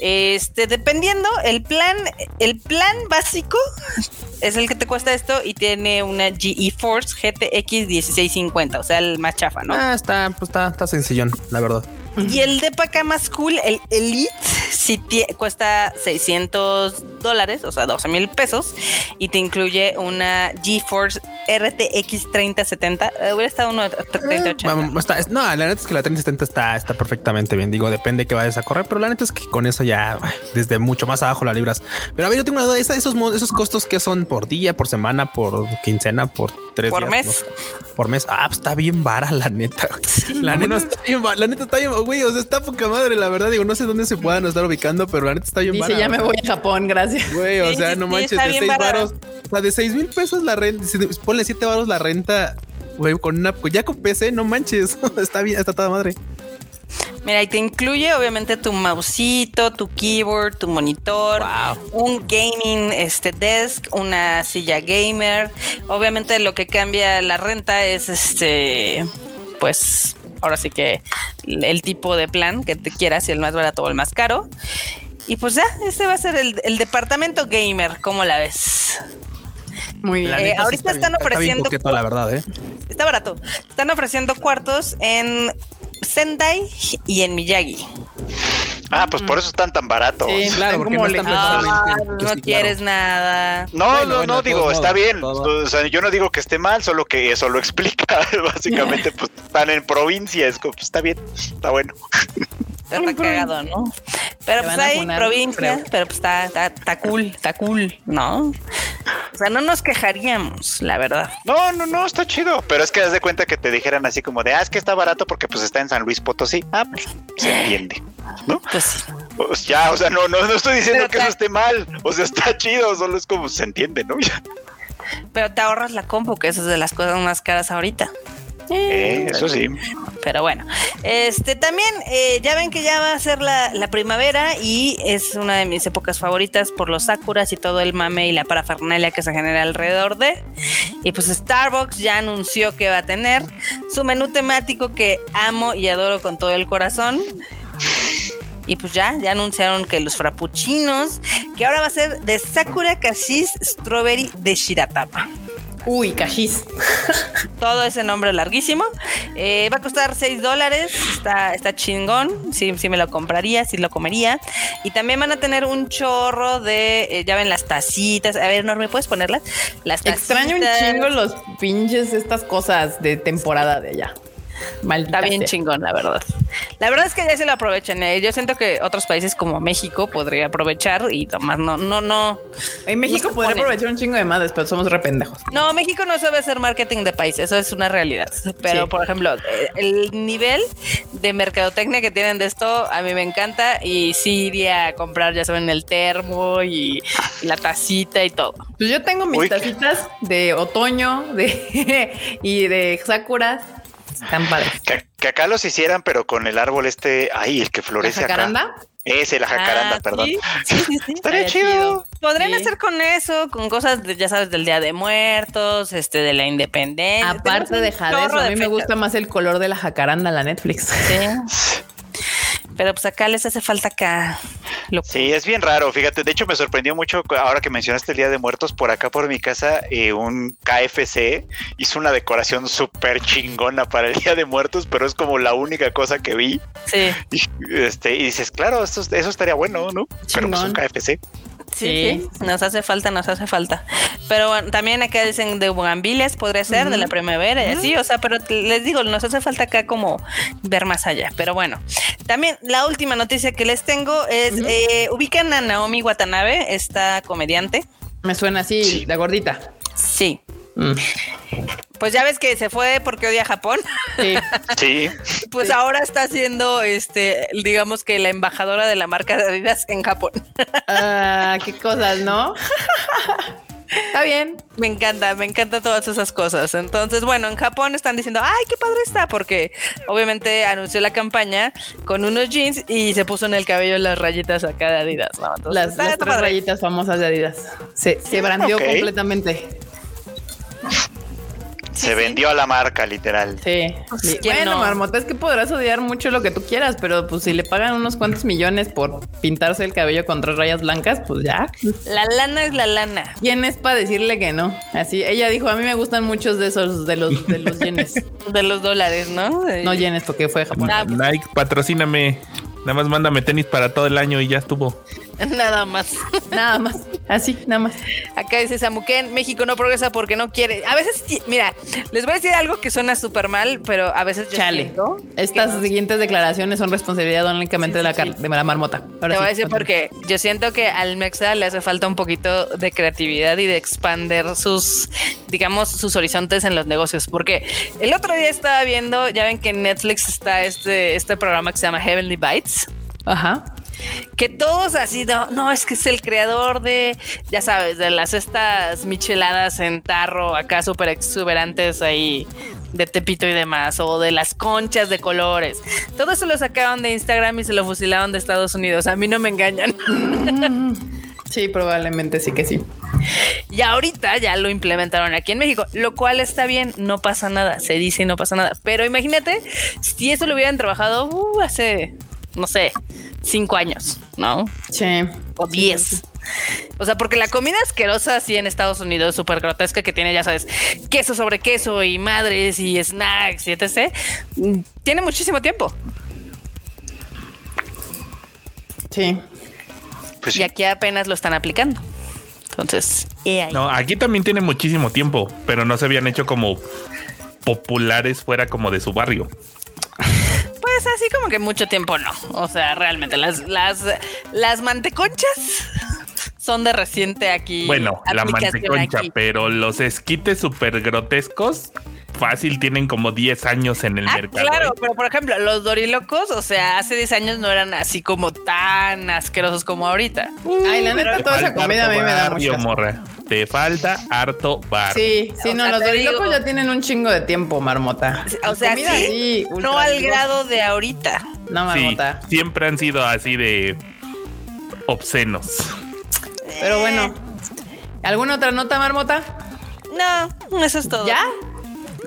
Este, dependiendo, el plan, el plan básico es el que te cuesta esto y tiene una GeForce GTX 1650, o sea, el más chafa, ¿no? Ah, está, pues está, está sencillón, la verdad. Y el de acá más cool, el Elite, sí cuesta 600 dólares, o sea, 12 mil pesos, y te incluye una GeForce RTX 3070. Eh, hubiera estado uno de 3080. no, la neta es que la 3070 está, está perfectamente bien. Digo, depende que vayas a correr, pero la neta es que con eso ya desde mucho más abajo la libras. Pero a ver, yo tengo una duda: esos, esos costos que son por día, por semana, por quincena, por tres por mes. por mes. Ah, pues está bien vara, la neta. la neta está bien, la neta está bien güey, o sea, está poca madre, la verdad. Digo, no sé dónde se puedan estar ubicando, pero la neta está bien Dice, ya me voy a Japón, gracias. Güey, o sea, no manches, de seis varos. O sea, de seis mil pesos la renta, ponle siete varos la renta, güey, con una, pues ya con PC, no manches. está bien, está toda madre. Mira, y te incluye obviamente tu mousito, tu keyboard, tu monitor, un gaming este desk, una silla gamer. Obviamente lo que cambia la renta es este pues ahora sí que el tipo de plan que te quieras, si el más barato o el más caro. Y pues ya, este va a ser el, departamento gamer, ¿cómo la ves? Muy bien. Eh, ahorita están ofreciendo. Está, la verdad, ¿eh? está barato. Están ofreciendo cuartos en Sendai y en Miyagi. Ah, pues por eso están tan baratos. Sí, claro, porque no, están ah, no quieres nada. No, no, no, digo, está bien. O sea, yo no digo que esté mal, solo que eso lo explica. Básicamente, pues están en provincia, es como, pues, está bien, está bueno. Está cagado, ¿no? Pero pues hay provincia, pero pues está, está, está cool, está cool, ¿no? O sea, no nos quejaríamos, la verdad. No, no, no, está chido. Pero es que das de cuenta que te dijeran así como de, ah, es que está barato porque pues está en San Luis Potosí. Ah, pues se entiende, ¿no? Pues, pues ya, o sea, no, no, no estoy diciendo que eso esté mal. O sea, está chido, solo es como se entiende, ¿no? Pero te ahorras la compu, que esa es de las cosas más caras ahorita. Eh, eso sí. Pero bueno, este también eh, ya ven que ya va a ser la, primavera y es una de mis épocas favoritas por los sakuras y todo el mame y la parafernalia que se genera alrededor de. Y pues Starbucks ya anunció que va a tener su menú temático que amo y adoro con todo el corazón. Y pues ya, ya anunciaron que los frappuccinos, que ahora va a ser de Sakura Cassis Strawberry de Shiratama. Uy, cajís. Todo ese nombre larguísimo. Eh, va a costar 6 dólares. Está, está chingón. Sí, sí me lo compraría, sí lo comería. Y también van a tener un chorro de, eh, ya ven, las tacitas. A ver, Norme, ¿puedes ponerlas? Las Extraño un chingo los pinches, estas cosas de temporada de allá. Está bien chingón, la verdad. La verdad es que ya se lo aprovechan. ¿eh? Yo siento que otros países como México podría aprovechar y tomar, no, no, no. En México podría aprovechar un chingo de madres, pero somos rependejos. No, México no sabe hacer marketing de país, eso es una realidad. Pero, por ejemplo, el nivel de mercadotecnia que tienen de esto, a mí me encanta y sí iría a comprar, ya saben, el termo y la tacita y todo. Pues yo tengo mis tacitas de otoño de y de sakura están padres. Que, acá los hicieran, pero con el árbol este, ahí, el que florece ¿La jacaranda? acá. Ese, la jacaranda, ah, perdón. Sí, sí, sí. Estaría chido. Podrían hacer con eso, con cosas, ya sabes, del Día de Muertos, este, de la Independencia. Aparte de Jades, a mí me gusta más el color de la jacaranda, la Netflix. Sí. Pero pues acá les hace falta acá. Sí, es bien raro. Fíjate, de hecho me sorprendió mucho ahora que mencionaste el Día de Muertos por acá por mi casa, eh, un KFC hizo una decoración súper chingona para el Día de Muertos, pero es como la única cosa que vi. Sí. Y, este, y dices, claro, eso, eso estaría bueno, ¿no? Pero pues un KFC. Sí, nos hace falta, nos hace falta. Pero bueno, también acá dicen de Bugambiles, podría ser, de la primavera y así, o sea, pero les digo, nos hace falta acá como ver más allá. Pero bueno, también la última noticia que les tengo es, eh, ubican a Naomi Watanabe, esta comediante. Me suena así, la gordita. Sí. Mm. Pues ya ves que se fue porque odia Japón. Sí. sí. Pues ahora está siendo, este, digamos que la embajadora de la marca de Adidas en Japón. Ah, qué cosas, ¿no? Está bien. Me encanta, me encanta todas esas cosas. Entonces, bueno, en Japón están diciendo, ay, qué padre está, porque obviamente anunció la campaña con unos jeans y se puso en el cabello las rayitas acá de Adidas. las, tres rayitas famosas de Adidas. Se, se brandió completamente. Se vendió a la marca, literal. Sí. Pues, bueno, Marmota, es que podrás odiar mucho lo que tú quieras, pero pues si le pagan unos cuantos millones por pintarse el cabello con tres rayas blancas, pues ya. La lana es la lana. ¿Quién es para decirle que no? Así, ella dijo, a mí me gustan muchos de esos, de los, de los yenes. de los dólares, ¿no? No yenes, porque fue Japón. Ah, Nike, patrocíname. Nada más mándame tenis para todo el año y ya estuvo. Nada más. Nada más. Así, nada más. Acá dice Samuquén, México no progresa porque no quiere. A veces, mira, les voy a decir algo que suena súper mal, pero a veces yo Chale. Estas siguientes declaraciones son responsabilidad únicamente de, la de la marmota. Te voy a decir porque yo siento que al Mexa le hace falta un poquito de creatividad y de expander sus, digamos, sus horizontes en los negocios. Porque el otro día estaba viendo, ya ven que en Netflix está este, este programa que se llama Heavenly Bites. Ajá que todos así, no, no, es que es el creador de, ya sabes, de las estas micheladas en tarro, acá súper exuberantes ahí de Tepito y demás, o de las conchas de colores. Todo eso lo sacaron de Instagram y se lo fusilaron de Estados Unidos. A mí no me engañan. Sí, probablemente sí que sí. Y ahorita ya lo implementaron aquí en México, lo cual está bien, no pasa nada, se dice y no pasa nada. Pero imagínate si eso lo hubieran trabajado uh, hace, no sé, cinco años, ¿no? Sí. O diez. O sea, porque la comida asquerosa así en Estados Unidos, súper grotesca, que tiene, ya sabes, queso sobre queso y madres y snacks y etc., tiene muchísimo tiempo. Sí. Pues y aquí apenas lo están aplicando. Entonces, no, aquí también tiene muchísimo tiempo, pero no se habían hecho como populares fuera como de su barrio. Así como que mucho tiempo no. O sea, realmente las, las, las manteconchas son de reciente aquí. Bueno, la manteconcha, pero los esquites súper grotescos fácil tienen como 10 años en el ah, mercado. Claro, ¿eh? pero por ejemplo, los dorilocos, o sea, hace 10 años no eran así como tan asquerosos como ahorita. Ay, la neta, toda esa comida a mí me da mucho. morra. Te falta harto bar. Sí, sí, no, los dorilocos ya tienen un chingo de tiempo, marmota. O sea, sí, no al grado de ahorita. No, marmota. siempre han sido así de obscenos. Pero bueno, ¿alguna otra nota, marmota? No, eso es todo. ¿Ya?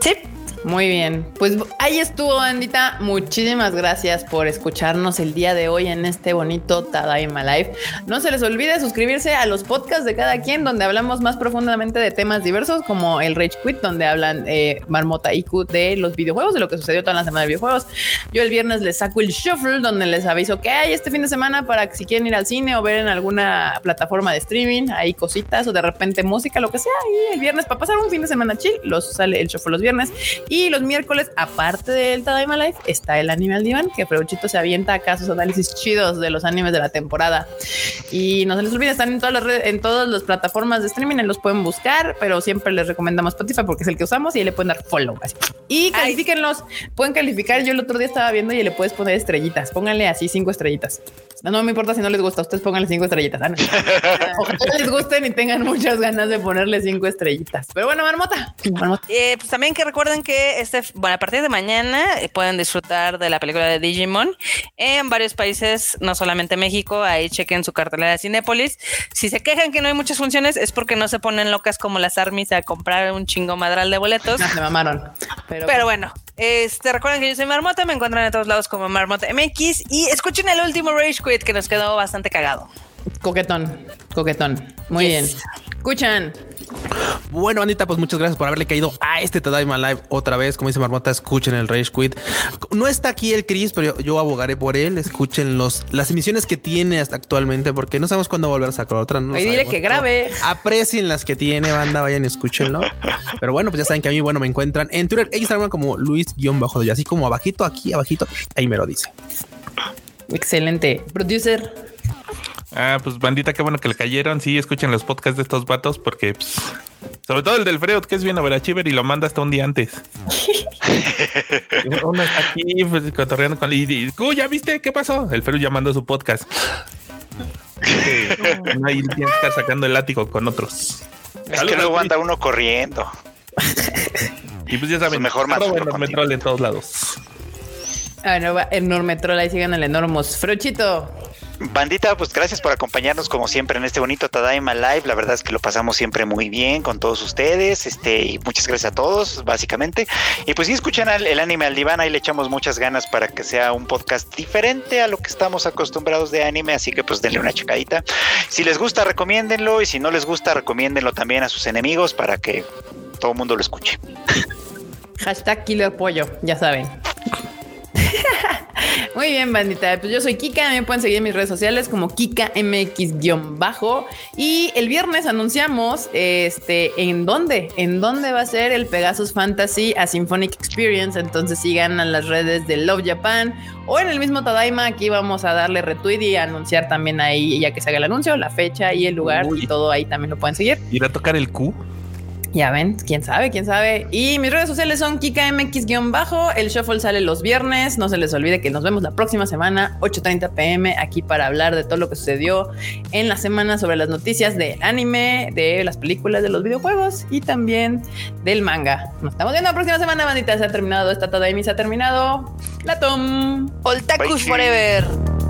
Sí. Muy bien, pues ahí estuvo Andita. Muchísimas gracias por escucharnos el día de hoy en este bonito Tadaima Live. No se les olvide suscribirse a los podcasts de cada quien, donde hablamos más profundamente de temas diversos, como el Rage Quit, donde hablan eh, Marmota Iku de los videojuegos, de lo que sucedió toda la semana de videojuegos. Yo el viernes les saco el Shuffle, donde les aviso que hay este fin de semana para que si quieren ir al cine o ver en alguna plataforma de streaming, hay cositas o de repente música, lo que sea. Y el viernes, para pasar un fin de semana chill, los sale el Shuffle los viernes. Y los miércoles, aparte del Tadaima Life, está el anime al diván, que Freuchito se avienta acá sus análisis chidos de los animes de la temporada. Y no se les olvide, están en todas las redes, en todas las plataformas de streaming, los pueden buscar, pero siempre les recomendamos Spotify porque es el que usamos y ahí le pueden dar follow. Y califíquenlos, pueden calificar. Yo el otro día estaba viendo y le puedes poner estrellitas. Pónganle así cinco estrellitas. No, me importa si no les gusta, ustedes pónganle cinco estrellitas. Ah, Ojalá les gusten y tengan muchas ganas de ponerle cinco estrellitas. Pero bueno, Marmota. Eh, pues también que recuerden que este, bueno, a partir de mañana eh, pueden disfrutar de la película de Digimon en varios países, no solamente México. Ahí chequen su cartelera de Cinépolis. Si se quejan que no hay muchas funciones, es porque no se ponen locas como las armies a comprar un chingo madral de boletos. No, se mamaron. Pero, Pero bueno, este, recuerden que yo soy Marmota, me encuentran en todos lados como Marmota MX y escuchen el último Rage Quit que nos quedó bastante cagado. Coquetón, coquetón. Muy bien. Escuchan. Bueno, Anita, pues muchas gracias por haberle caído a este Tadaima Live otra vez. Como dice Marmota, escuchen el Rage Quit. No está aquí el Chris, pero yo, abogaré por él. Escuchen los, las emisiones que tiene hasta actualmente, porque no sabemos cuándo volver a sacar otra. No y dile que grabe. Aprecien las que tiene, banda, vayan y escúchenlo. Pero bueno, pues ya saben que a mí, bueno, me encuentran en Twitter e Instagram como Luis-Bajo, así como abajito, aquí abajito, ahí me lo dice. Excelente. Producer. Ah, pues bandita, qué bueno que le cayeron. Sí, escuchen los podcasts de estos vatos porque, pues, sobre todo el del Freud, que es bien overachiver y lo manda hasta un día antes. Uno está aquí pues, cotorreando con... Y, ¿Ya viste qué pasó? El Freud ya mandó su podcast. Ahí tiene que estar sacando el látigo con otros. Es que luego anda uno corriendo. y pues ya saben, mejor más enorme en todos lados. Ah, no, enorme troll, ahí sigan el enorme. Fruchito. Bandita, pues gracias por acompañarnos como siempre en este bonito Tadaima Live. La verdad es que lo pasamos siempre muy bien con todos ustedes. Este, y muchas gracias a todos, básicamente. Y pues si escuchan el anime al diván, ahí le echamos muchas ganas para que sea un podcast diferente a lo que estamos acostumbrados de anime. Así que pues denle una checadita. Si les gusta, recomiéndenlo. Y si no les gusta, recomiéndenlo también a sus enemigos para que todo el mundo lo escuche. Hashtag Killer Pollo, ya saben. Muy bien, bandita. Pues yo soy Kika. Me pueden seguir en mis redes sociales como Kika MX-bajo. Y el viernes anunciamos este en dónde, en dónde va a ser el Pegasus Fantasy a Symphonic Experience. Entonces sigan a las redes de Love Japan o en el mismo Tadaima. Aquí vamos a darle retweet y anunciar también ahí, ya que se haga el anuncio, la fecha y el lugar y todo ahí también lo pueden seguir. ¿Ir a tocar el Q? Ya ven, quién sabe, quién sabe. Y mis redes sociales son KikaMX-bajo. El shuffle sale los viernes. No se les olvide que nos vemos la próxima semana, 8:30 pm, aquí para hablar de todo lo que sucedió en la semana sobre las noticias del anime, de las películas, de los videojuegos y también del manga. Nos estamos viendo la próxima semana, bandita. Se ha terminado esta y se ha terminado la Tom. Oltakus Forever.